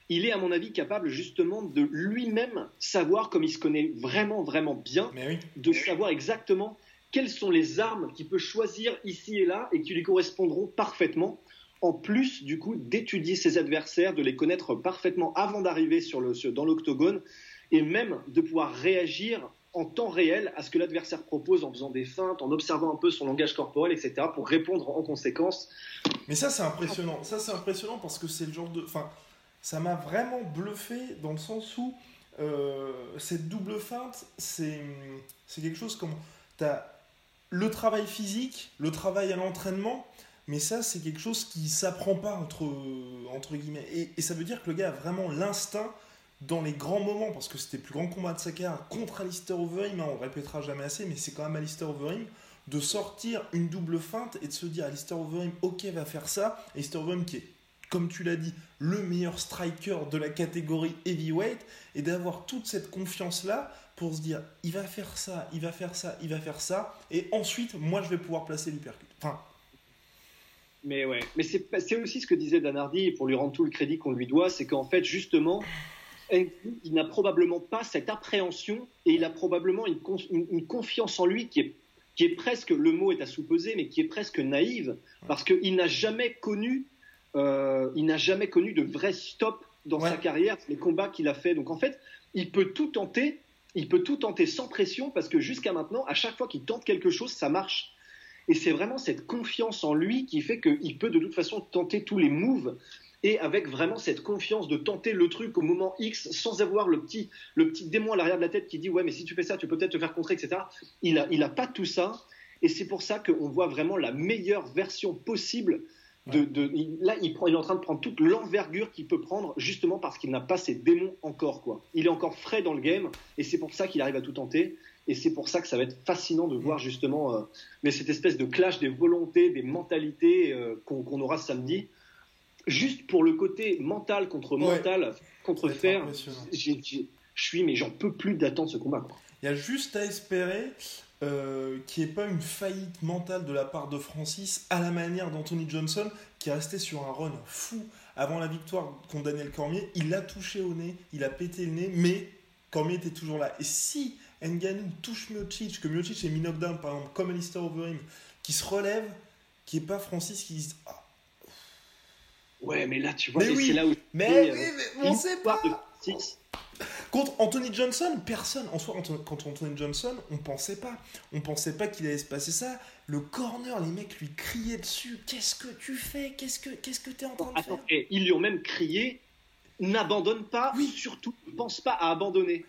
il est à mon avis capable justement de lui-même savoir, comme il se connaît vraiment, vraiment bien, de savoir exactement quelles sont les armes qu'il peut choisir ici et là et qui lui correspondront parfaitement. En plus, du coup, d'étudier ses adversaires, de les connaître parfaitement avant d'arriver sur le, dans l'octogone et même de pouvoir réagir en temps réel à ce que l'adversaire propose en faisant des feintes, en observant un peu son langage corporel, etc., pour répondre en conséquence. Mais ça, c'est impressionnant. Ça, c'est impressionnant parce que c'est le genre de. Enfin, ça m'a vraiment bluffé dans le sens où euh, cette double feinte, c'est quelque chose comme. Tu as le travail physique, le travail à l'entraînement, mais ça, c'est quelque chose qui s'apprend pas entre, entre guillemets. Et, et, ça veut dire que le gars a vraiment l'instinct dans les grands moments, parce que c'était le plus grand combat de sa carrière contre Alistair Overeem, hein, on répétera jamais assez, mais c'est quand même Alistair Overeem, de sortir une double feinte et de se dire Alistair Overeem, ok, va faire ça. Alistair Overeem qui est, comme tu l'as dit, le meilleur striker de la catégorie heavyweight, et d'avoir toute cette confiance-là pour se dire, il va faire ça, il va faire ça, il va faire ça, et ensuite, moi, je vais pouvoir placer l'hypercute. Enfin, mais ouais, mais c'est aussi ce que disait Dan Hardy, pour lui rendre tout le crédit qu'on lui doit, c'est qu'en fait, justement, il n'a probablement pas cette appréhension et il a probablement une, confiance en lui qui est, qui est presque, le mot est à supposer, mais qui est presque naïve, parce qu'il n'a jamais connu, euh, il n'a jamais connu de vrai stop dans sa carrière, les combats qu'il a fait. Donc en fait, il peut tout tenter, il peut tout tenter sans pression, parce que jusqu'à maintenant, à chaque fois qu'il tente quelque chose, ça marche. Et c'est vraiment cette confiance en lui qui fait qu'il peut de toute façon tenter tous les moves et avec vraiment cette confiance de tenter le truc au moment X sans avoir le petit, le petit démon à l'arrière de la tête qui dit ouais mais si tu fais ça tu peux peut-être te faire contrer etc. Il a, il a pas tout ça et c'est pour ça qu'on voit vraiment la meilleure version possible de, de là il, prend, il est en train de prendre toute l'envergure qu'il peut prendre justement parce qu'il n'a pas ces démons encore quoi. Il est encore frais dans le game et c'est pour ça qu'il arrive à tout tenter et c'est pour ça que ça va être fascinant de voir justement euh, mais cette espèce de clash des volontés, des mentalités euh, qu'on aura samedi. Juste pour le côté mental contre mental, contre fer, je suis, mais j'en peux plus d'attendre ce combat. Il y a juste à espérer euh, qu'il n'y ait pas une faillite mentale de la part de Francis à la manière d'Anthony Johnson qui est resté sur un run fou avant la victoire contre Daniel Cormier. Il a touché au nez, il a pété le nez, mais Cormier était toujours là. Et si Nganou touche Miocic, que Miocic est mis knockdown par exemple comme Alistair Overeem, qui se relève, qui n'est pas Francis qui dit ah, Ouais, mais là, tu vois, c'est là où. Mais oui, mais on sait pas. Contre Anthony Johnson, personne, en soi, contre Anthony Johnson, on pensait pas. On pensait pas qu'il allait se passer ça. Le corner, les mecs lui criaient dessus. Qu'est-ce que tu fais? Qu'est-ce que qu'est-ce que es en train de faire? et Ils lui ont même crié n'abandonne pas, oui. surtout, ne pense pas à abandonner.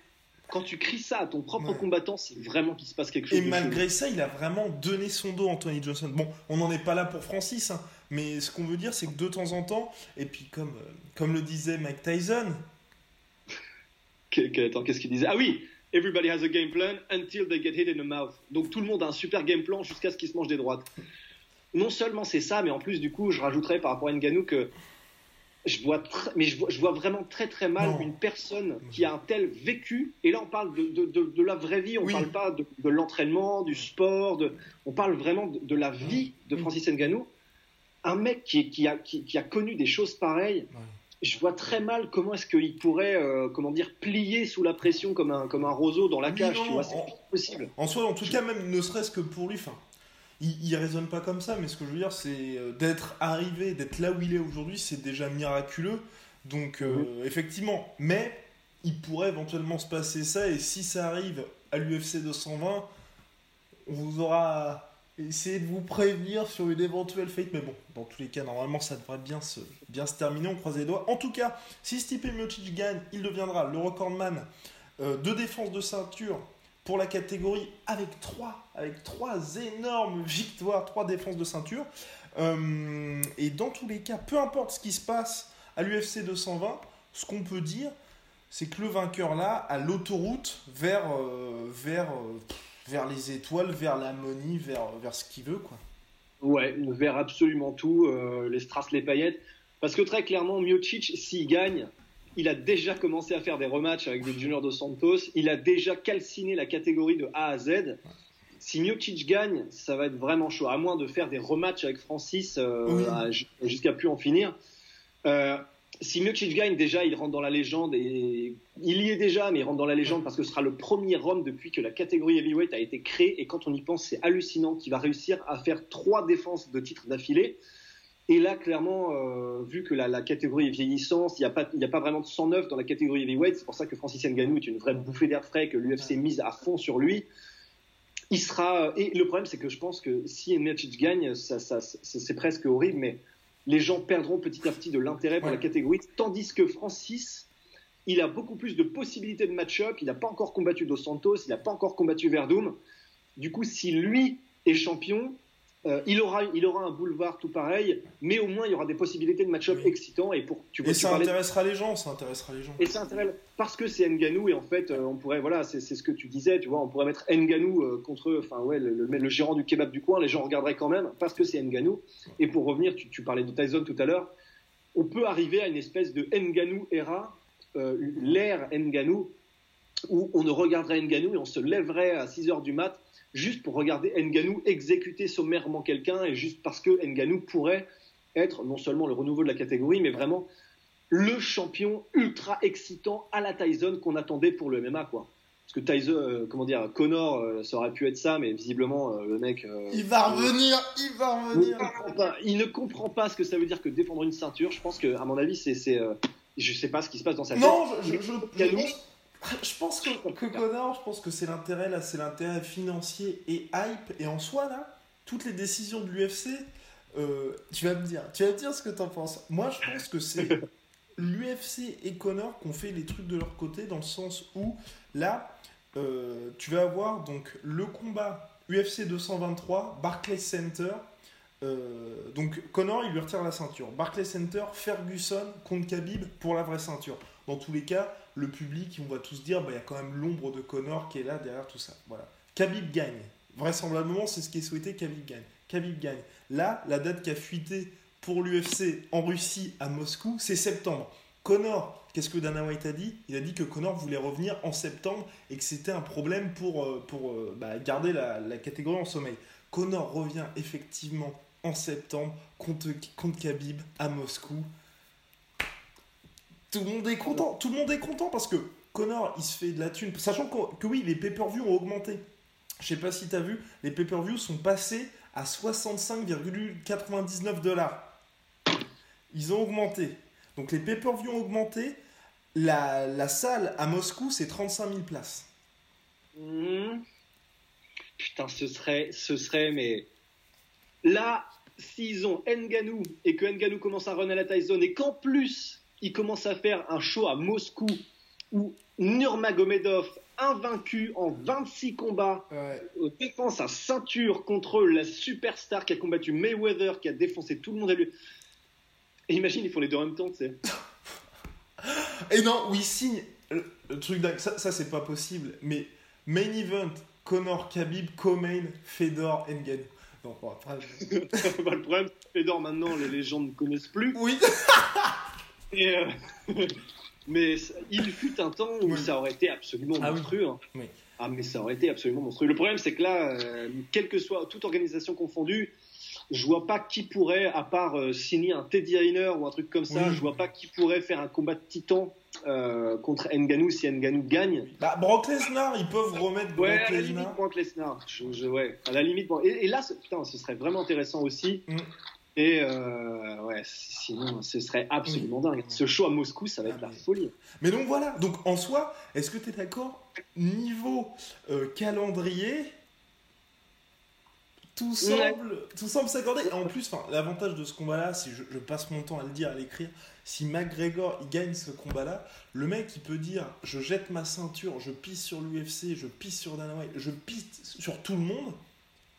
Quand tu cries ça à ton propre combattant, c'est vraiment qu'il se passe quelque chose. Et malgré ça, il a vraiment donné son dos, Anthony Johnson. Bon, on n'en est pas là pour Francis, hein, mais ce qu'on veut dire, c'est que de temps en temps, et puis comme, euh, comme le disait Mike Tyson. Attends, qu'est-ce qu'il disait? Ah oui Everybody has a game plan until they get hit in the mouth. Donc tout le monde a un super game plan jusqu'à ce qu'il se mange des droites. Non seulement c'est ça, mais en plus, du coup, je rajouterais par rapport à Nganou que je vois, mais je vois, je vois, vraiment très très mal une personne qui a un tel vécu. Et là, on parle de, de, de, la vraie vie, on ne parle pas de, l'entraînement, du sport, on parle vraiment de, la vie de Francis Nganou. Un mec qui, qui, a, qui, a, connu des choses pareilles, je vois très mal comment est-ce qu'il pourrait, euh, comment dire, plier sous la pression comme un, comme un roseau dans la cage, tu vois, c'est possible. En soi, en tout cas, même ne serait-ce que pour lui, fin, il, il raisonne pas comme ça, mais ce que je veux dire, c'est euh, d'être arrivé, d'être là où il est aujourd'hui, c'est déjà miraculeux. Donc, euh, effectivement, mais il pourrait éventuellement se passer ça, et si ça arrive à l'UFC 220, on vous aura essayer de vous prévenir sur une éventuelle fate. Mais bon, dans tous les cas, normalement, ça devrait bien se, bien se terminer. On croise les doigts. En tout cas, si Stipe Miocic gagne, il deviendra le recordman euh, de défense de ceinture pour la catégorie avec trois, avec trois énormes victoires, trois défenses de ceinture. Euh, et dans tous les cas, peu importe ce qui se passe à l'UFC 220, ce qu'on peut dire, c'est que le vainqueur là a l'autoroute vers, euh, vers vers les étoiles, vers l'harmonie, vers, vers ce qu'il veut, quoi. Ouais, vers absolument tout, euh, les strass, les paillettes. Parce que très clairement, Miocic, s'il gagne, il a déjà commencé à faire des rematchs avec des juniors de Santos. Il a déjà calciné la catégorie de A à Z. Si Miocic gagne, ça va être vraiment chaud. À moins de faire des rematchs avec Francis euh, jusqu'à plus en finir. Euh, si Miocic gagne, déjà, il rentre dans la légende et il y est déjà, mais il rentre dans la légende parce que ce sera le premier homme depuis que la catégorie heavyweight a été créée. Et quand on y pense, c'est hallucinant qu'il va réussir à faire trois défenses de titres d'affilée. Et là, clairement, euh, vu que la, catégorie est vieillissante, il n'y a, pas, a pas vraiment de 109 dans la catégorie heavyweight. C'est pour ça que Francis Ngannou est une vraie bouffée d'air frais, que l'UFC mise à fond sur lui. Il sera. Et le problème, c'est que je pense que si Miocic gagne, ça, ça, c'est presque horrible, mais les gens perdront petit à petit de l'intérêt pour la catégorie. Tandis que Francis, il a beaucoup plus de possibilités de match-up. Il n'a pas encore combattu Dos Santos, il n'a pas encore combattu Verdum. Du coup, si lui est champion, euh, il, aura, il aura un boulevard tout pareil, mais au moins il y aura des possibilités de match-up excitants. Et, pour, tu vois, et ça intéressera les gens, ça intéressera les gens. Et ça parce que c'est Nganou, et en fait, euh, on pourrait, voilà, c'est ce que tu disais, tu vois, on pourrait mettre Nganou euh, contre, enfin, ouais, le, le, gérant du kebab du coin, les gens regarderaient quand même, parce que c'est Nganou. Et pour revenir, tu, tu, parlais de Tyson tout à l'heure, on peut arriver à une espèce de Nganou era, l'ère Nganou, où on ne regarderait Nganou et on se lèverait à 6 h du mat juste pour regarder Nganou exécuter sommairement quelqu'un et juste parce que Nganou pourrait être non seulement le renouveau de la catégorie, mais vraiment le champion ultra excitant à la Tyson qu'on attendait pour le MMA, quoi. Parce que Tyson, euh, comment dire, Connor, euh, ça aurait pu être ça, mais visiblement, euh, le mec. il va revenir, il va revenir. Il ne comprend pas ce que ça veut dire que défendre une ceinture. Je pense que, à mon avis, c'est. je sais pas ce qui se passe dans sa tête. Non, je, je, je pense que, que Connor, je pense que c'est l'intérêt là, c'est l'intérêt financier et hype. Et en soi là, toutes les décisions de l'UFC, euh, tu vas me dire, tu vas me dire ce que t'en penses. Moi, je pense que c'est l'UFC et Connor qui ont fait les trucs de leur côté dans le sens où là, euh, tu vas avoir donc le combat UFC 223, Barclays Center. Euh, donc Connor, il lui retire la ceinture. Barclays Center, Ferguson contre Khabib pour la vraie ceinture. Dans tous les cas, le public, on va tous dire, bah, il y a quand même l'ombre de Connor qui est là derrière tout ça. Voilà. Khabib gagne. Vraisemblablement, c'est ce qui est souhaité, Khabib gagne. Khabib gagne. Là, la date qui a fuité pour l'UFC en Russie à Moscou, c'est septembre. Connor, qu'est-ce que Dana White a dit? Il a dit que Connor voulait revenir en septembre et que c'était un problème pour, euh, pour euh, bah, garder la, catégorie en sommeil. Connor revient effectivement en septembre contre, contre Khabib à Moscou tout le monde est content. Parce que Connor, il se fait de la thune. Sachant que, oui, les pay-per-view ont augmenté. Je sais pas si tu as vu, les pay-per-view sont passés à 65,99 dollars. Ils ont augmenté. Donc les pay-per-view ont augmenté. La, salle à Moscou, c'est 35 000 places. Mmh. Putain, ce serait, ce serait, mais là, s'ils ont Nganou et que Nganou commence à run à la Tyson et qu'en plus il commence à faire un show à Moscou où Nurmagomedov, invaincu en 26 combats, défend sa ceinture contre la superstar qui a combattu Mayweather, qui a défoncé tout le monde à lui. Et imagine, ils font les deux en même temps, tu sais. Et non, oui, signe. Le, truc dingue, ça, ça c'est pas possible, mais main event, Connor Khabib, co-main, Fedor, Ngannou. Non, après... le problème, Fedor maintenant, les gens ne connaissent plus. Oui. Euh, mais il fut un temps où ça aurait été absolument ah monstrueux. Hein. Ah, mais ça aurait été absolument monstrueux. Le problème, c'est que là, euh, quelle que soit toute organisation confondue, je vois pas qui pourrait, à part euh, signer un Teddy Riner ou un truc comme ça, je vois pas qui pourrait faire un combat de titan contre Nganou si Nganou gagne. Bah, Brock Lesnar, ils peuvent remettre Brock ouais, à la limite, Brock Lesnar. ouais, à la limite. Et, là, putain, ce serait vraiment intéressant aussi. Mm. Et euh, ouais, sinon, ce serait absolument dingue. Ce show à Moscou, ça va être la folie. Mais donc voilà, donc en soi, est-ce que tu es d'accord Niveau euh, calendrier, tout semble, tout semble s'accorder. Et en plus, l'avantage de ce combat-là, si je, passe mon temps à le dire, à l'écrire, si McGregor il gagne ce combat-là, le mec il peut dire je jette ma ceinture, je pisse sur l'UFC, je pisse sur Dana White, je pisse sur tout le monde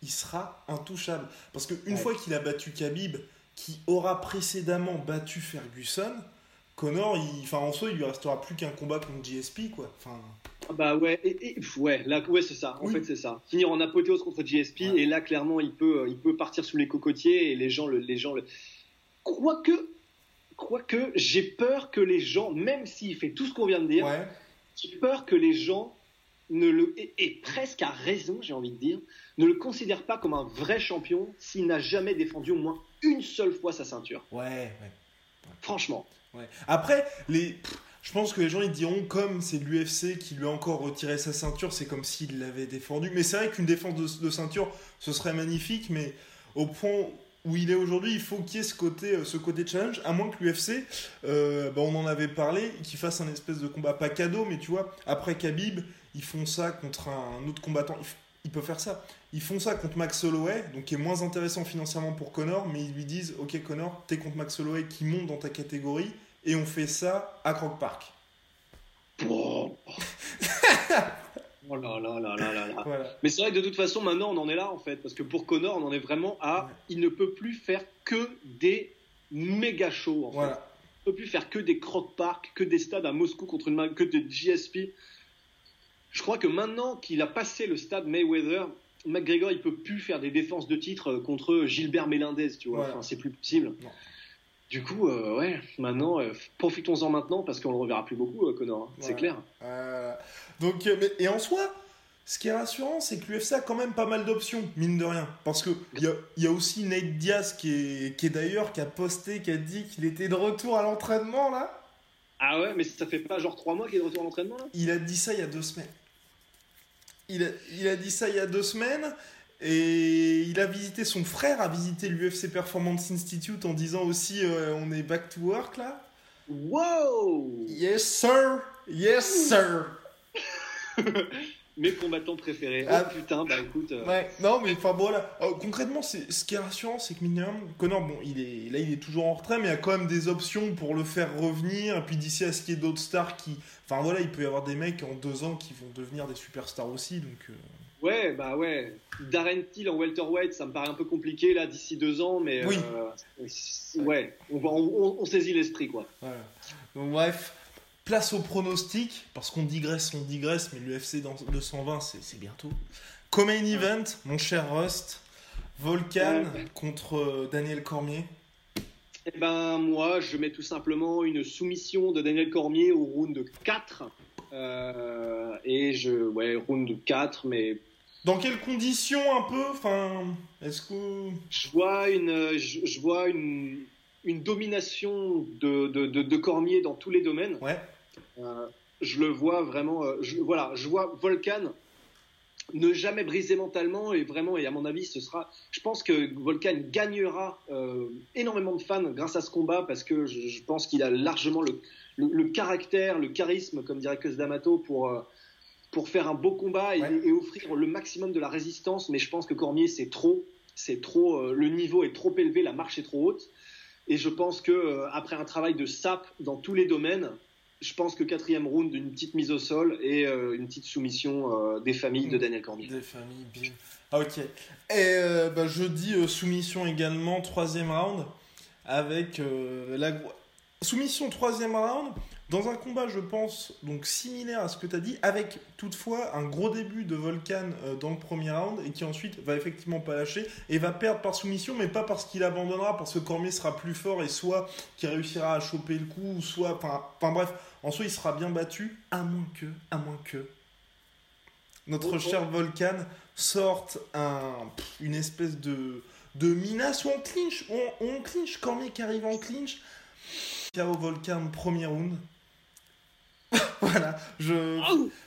il sera intouchable. Parce qu'une fois qu'il a battu Khabib, qui aura précédemment battu Ferguson, Connor, il, enfin, en soi, il lui restera plus qu'un combat contre GSP, quoi. Enfin... Ah bah ouais, et, ouais, là, ouais, c'est ça. En fait, c'est ça. Finir en apothéose contre GSP, et là, clairement, il peut, il peut partir sous les cocotiers et les gens, le, les gens, le... quoique, quoique, j'ai peur que les gens, même s'il fait tout ce qu'on vient de dire, j'ai peur que les gens ne le, et, presque à raison, j'ai envie de dire, ne le considère pas comme un vrai champion s'il n'a jamais défendu au moins une seule fois sa ceinture. Ouais, ouais. Franchement. Ouais. Après, les, je pense que les gens ils diront comme c'est l'UFC qui lui a encore retiré sa ceinture, c'est comme s'il l'avait défendu. Mais c'est vrai qu'une défense de, ceinture, ce serait magnifique, mais au point où il est aujourd'hui, il faut qu'il y ait ce côté, euh, ce côté challenge, à moins que l'UFC, euh, bah, on en avait parlé, qu'il fasse un espèce de combat, pas cadeau, mais tu vois, après Khabib, ils font ça contre un autre combattant, il, peut faire ça. Ils font ça contre Max Holloway, donc qui est moins intéressant financièrement pour Connor, mais ils lui disent, ok Connor, t'es contre Max Holloway qui monte dans ta catégorie, et on fait ça à Croc Park. Oh là là là là là Mais c'est vrai que de toute façon, maintenant, on en est là, en fait. Parce que pour Connor, on en est vraiment à. Il ne peut plus faire que des méga shows, en fait. Il ne peut plus faire que des croc park, que des stades à Moscou contre une que des GSP. Je crois que maintenant qu'il a passé le stade Mayweather, McGregor, il peut plus faire des défenses de titre contre Gilbert Melendez, tu vois. Enfin, c'est plus possible. Du coup, euh, ouais, maintenant, euh, profitons-en maintenant parce qu'on le reverra plus beaucoup, euh, Connor, hein, c'est clair. donc, et en soi, ce qui est rassurant, c'est que l'UFC a quand même pas mal d'options, mine de rien. Parce qu'il y a, y a aussi Nate Diaz qui est, qui est d'ailleurs, qui a posté, qui a dit qu'il était de retour à l'entraînement, là. Ah ouais, mais ça fait pas genre trois mois qu'il est de retour à l'entraînement, là? Il a dit ça il y a deux semaines. Il a, il a dit ça il y a deux semaines. Et il a visité, son frère a visité l'UFC Performance Institute en disant aussi euh, on est back to work là. Wow Yes sir Yes sir Mes combattants préférés. Ah oh, putain, bah écoute. Euh. Ouais, non mais enfin voilà. Concrètement, c'est ce qui est rassurant, c'est que minimum, Connor, bon, il est là, il est toujours en retrait, mais il y a quand même des options pour le faire revenir. Et puis d'ici à ce qu'il y ait d'autres stars qui, enfin voilà, il peut y avoir des mecs en deux ans qui vont devenir des superstars aussi, donc. Euh. Ouais, bah ouais. Darren Till en welterweight, ça me paraît un peu compliqué là d'ici deux ans, mais oui. Euh, ouais, on, on, saisit l'esprit quoi. Donc, bref, place au pronostic, parce qu'on digresse, on digresse, mais l'UFC 220 c'est bientôt. Comme event, mon cher Rust, Volcan contre euh, Daniel Cormier. Eh ben moi, je mets tout simplement une soumission de Daniel Cormier au round 4. Euh, et je, ouais, round 4, mais dans quelles conditions un peu? Enfin, est-ce que je vois une, je, vois une, une domination de, de, de, Cormier dans tous les domaines. Ouais. Euh, je le vois vraiment. Euh, je, voilà, je vois Volcan ne jamais briser mentalement et vraiment et à mon avis ce sera. Je pense que Volcan gagnera euh, énormément de fans grâce à ce combat parce que je, pense qu'il a largement le, le, caractère, le charisme, comme dirait Cus D'Amato, pour pour faire un beau combat et, offrir le maximum de la résistance. Mais je pense que Cormier, c'est trop. C'est trop. Euh, le niveau est trop élevé, la marche est trop haute. Et je pense que après un travail de sap dans tous les domaines, je pense que quatrième round, une petite mise au sol et euh, une petite soumission des familles de Daniel Cormier. Des familles, bien. Ah, ok. Et bah, je dis soumission également, troisième round, avec la soumission troisième round. Dans un combat, je pense, donc similaire à ce que tu as dit, avec toutefois un gros début de Volcan euh, dans le premier round et qui ensuite va effectivement pas lâcher et va perdre par soumission, mais pas parce qu'il abandonnera, parce que Cormier sera plus fort et soit qu'il réussira à choper le coup, soit. Enfin, bref, en soi, il sera bien battu, à moins que, à moins que. Notre cher Volcan sorte un, une espèce de, de menace ou on clinch, on, on clinch, Cormier qui arrive en clinch. KO Volcan, premier round. voilà, je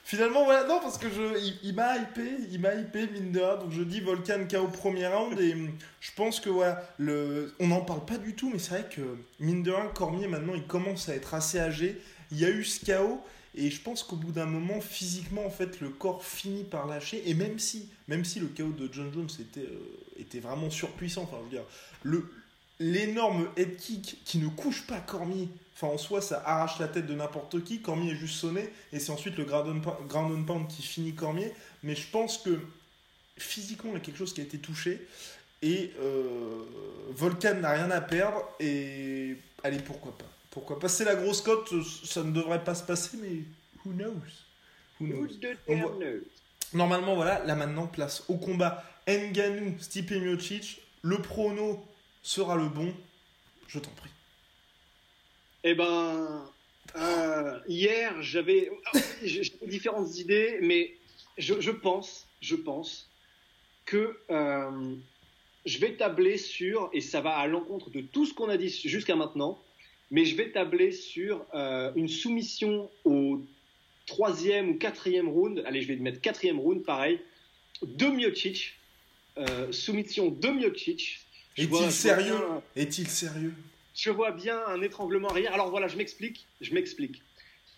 finalement voilà non parce que je il, m'a hypé, il m'a hypé mine de donc je dis Volcan KO premier round et je pense que voilà, le on n'en parle pas du tout mais c'est vrai que mine de Cormier maintenant il commence à être assez âgé, il y a eu ce KO et je pense qu'au bout d'un moment physiquement en fait le corps finit par lâcher et même si même si le KO de John Jones était euh, vraiment surpuissant enfin je veux dire l'énorme head kick qui ne couche pas Cormier Enfin, en soi, ça arrache la tête de n'importe qui. Cormier est juste sonné. Et c'est ensuite le ground and pound qui finit Cormier. Mais je pense que physiquement, il y a quelque chose qui a été touché. Et euh, Volcan n'a rien à perdre. Et allez, pourquoi pas Pourquoi pas C'est la grosse cote. Ça ne devrait pas se passer, mais who knows? Who knows, Normalement, voilà. Là, maintenant, place au combat Nganou, Stipe Miocic. Le prono sera le bon. Je t'en prie. Eh ben, euh, hier, j'avais différentes idées, mais je, pense, je pense que euh, je vais tabler sur, et ça va à l'encontre de tout ce qu'on a dit jusqu'à maintenant, mais je vais tabler sur euh, une soumission au troisième ou quatrième round. Allez, je vais mettre quatrième round, pareil, de Miocic. soumission de Miocic Est-il sérieux Est-il sérieux Je vois bien un étranglement arrière. Alors voilà, je m'explique. Je m'explique.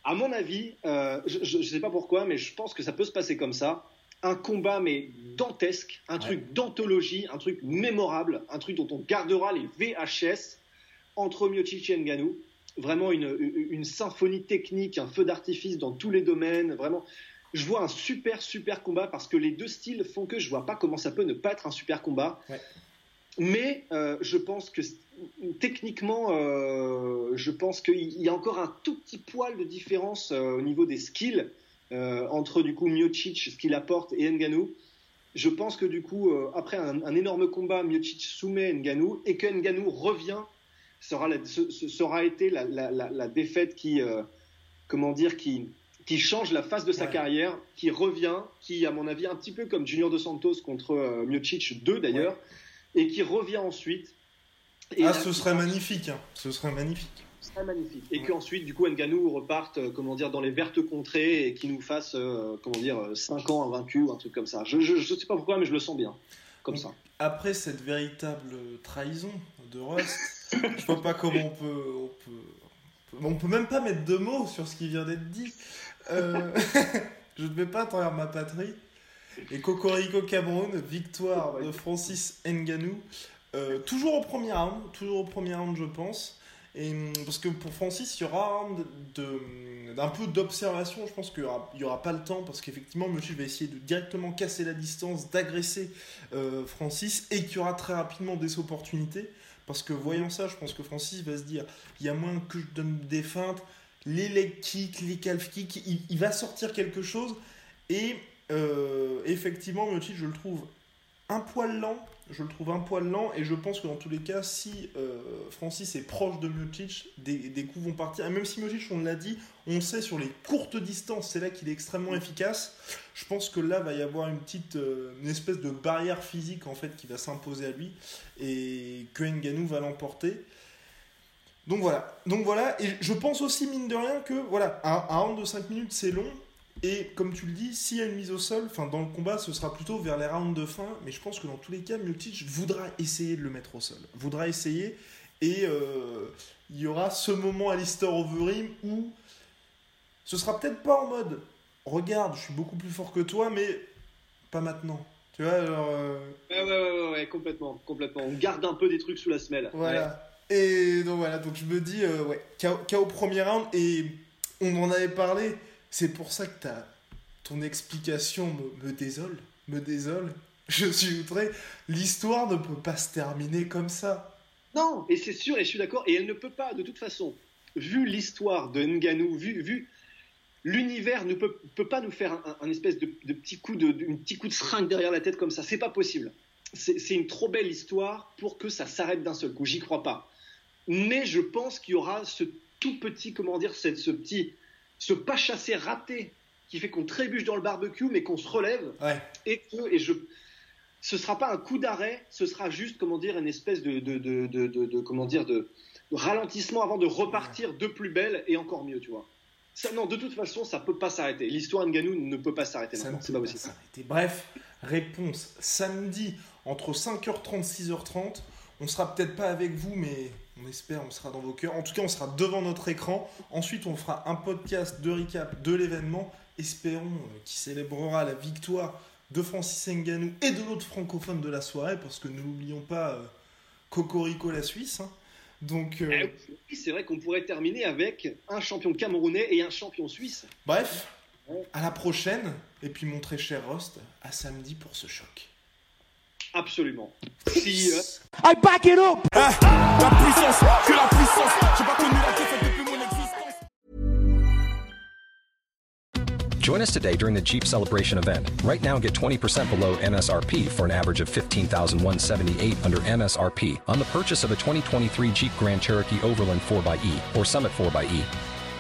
À mon avis, euh, je ne sais pas pourquoi, mais je pense que ça peut se passer comme ça. Un combat, mais dantesque, un truc d'anthologie, un truc mémorable, un truc dont on gardera les VHS entre Miocic et Nganou. Vraiment une, une symphonie technique, un feu d'artifice dans tous les domaines. Vraiment, je vois un super, super combat parce que les deux styles font que je vois pas comment ça peut ne pas être un super combat. Mais euh, je pense que techniquement, euh, je pense qu'il y a encore un tout petit poil de différence euh, au niveau des skills entre du coup Miocic, ce qu'il apporte, et Nganou. Je pense que du coup, après un, énorme combat, Miocic soumet Nganou et que Nganou revient, sera, sera été la, la défaite qui, comment dire, qui, qui change la face de sa carrière, qui revient, qui, à mon avis, un petit peu comme Junior Dos Santos contre euh, Miocic 2 d'ailleurs, et qui revient ensuite. ah, ce serait magnifique, hein. ce serait magnifique. Ce serait magnifique. Et qu'ensuite, du coup, Nganou reparte, euh, comment dire, dans les vertes contrées et qui nous fasse, euh, comment dire, 5 ans invaincu ou un truc comme ça. Je ne sais pas pourquoi, mais je le sens bien, comme ça. Après cette véritable trahison de Rust, je vois pas comment on peut, on peut, on peut même pas mettre de mots sur ce qui vient d'être dit. Euh, je ne vais pas travers ma patrie. Et Cocorico Cameroun, victoire de Francis Nganou. Euh, toujours au premier round, toujours au premier round, je pense. Et, parce que pour Francis, il y aura un peu d'observation. Je pense qu'il n'y aura, pas le temps parce qu'effectivement, Monsieur va essayer de directement casser la distance, d'agresser euh, Francis et qu'il y aura très rapidement des opportunités. Parce que voyant ça, je pense que Francis va se dire il y a moins que je donne des feintes, les leg kicks, les calf kicks, il, va sortir quelque chose. Et euh, effectivement, Miocic, je le trouve un poil lent. Je le trouve un poil lent et je pense que dans tous les cas, si euh, Francis est proche de Miocic, des, coups vont partir. Et même si Miocic, on l'a dit, on sait sur les courtes distances, c'est là qu'il est extrêmement efficace. Je pense que là va y avoir une petite, euh, une espèce de barrière physique en fait qui va s'imposer à lui et que Nganou va l'emporter. Donc voilà. Donc voilà. Et je pense aussi, mine de rien, que voilà, un, un round de 5 minutes, c'est long. Et comme tu le dis, s'il y a une mise au sol, enfin dans le combat, ce sera plutôt vers les rounds de fin. Mais je pense que dans tous les cas, Miocic voudra essayer de le mettre au sol. Voudra essayer. Et euh, il y aura ce moment à Lister Overeem où ce sera peut-être pas en mode regarde, je suis beaucoup plus fort que toi, mais pas maintenant. Tu vois, alors. Euh, ouais, ouais, ouais, ouais, complètement, complètement. On garde un peu des trucs sous la semelle. Voilà. Et donc voilà, donc je me dis, euh, ouais, KO, premier round, et on en avait parlé, c'est pour ça que as, ton explication me, désole, me désole. Je suis outré, l'histoire ne peut pas se terminer comme ça. Non, et c'est sûr, et je suis d'accord, et elle ne peut pas, de toute façon, vu l'histoire de Nganou, vu, vu l'univers ne peut, peut, pas nous faire un, espèce de, petit coup de, petit coup de seringue derrière la tête comme ça, c'est pas possible. C'est une trop belle histoire pour que ça s'arrête d'un seul coup, j'y crois pas mais je pense qu'il y aura ce tout petit, comment dire, ce petit, ce pas chassé raté qui fait qu'on trébuche dans le barbecue, mais qu'on se relève. Et que, et je, ce sera pas un coup d'arrêt, ce sera juste, comment dire, une espèce de, de, de, de comment dire, de, ralentissement avant de repartir de plus belle et encore mieux, tu vois. Ça, non, de toute façon, ça peut pas s'arrêter. L'histoire Nganou ne peut pas s'arrêter. Ça ne peut pas s'arrêter. Bref, réponse samedi entre 5h30 6h30. On sera peut-être pas avec vous, mais on espère, on sera dans vos cœurs. En tout cas, on sera devant notre écran. Ensuite, on fera un podcast de recap de l'événement. Espérons euh, qui célébrera la victoire de Francis Nganou et de l'autre francophone de la soirée, parce que ne l'oublions pas, euh, Cocorico la Suisse. Hein. Donc, euh, eh c'est vrai qu'on pourrait terminer avec un champion camerounais et un champion suisse. Bref, à la prochaine. Et puis, mon très cher Rost, à samedi pour ce choc. Absolument. Si, euh... I back it up. Ah, la puissance, que la puissance. J'ai pas connu la défaite depuis mon existence. Join us today during the Jeep Celebration event. Right now, get 20% below MSRP for an average of 15178 under MSRP on the purchase of a 2023 Jeep Grand Cherokee Overland 4xE or Summit 4xE.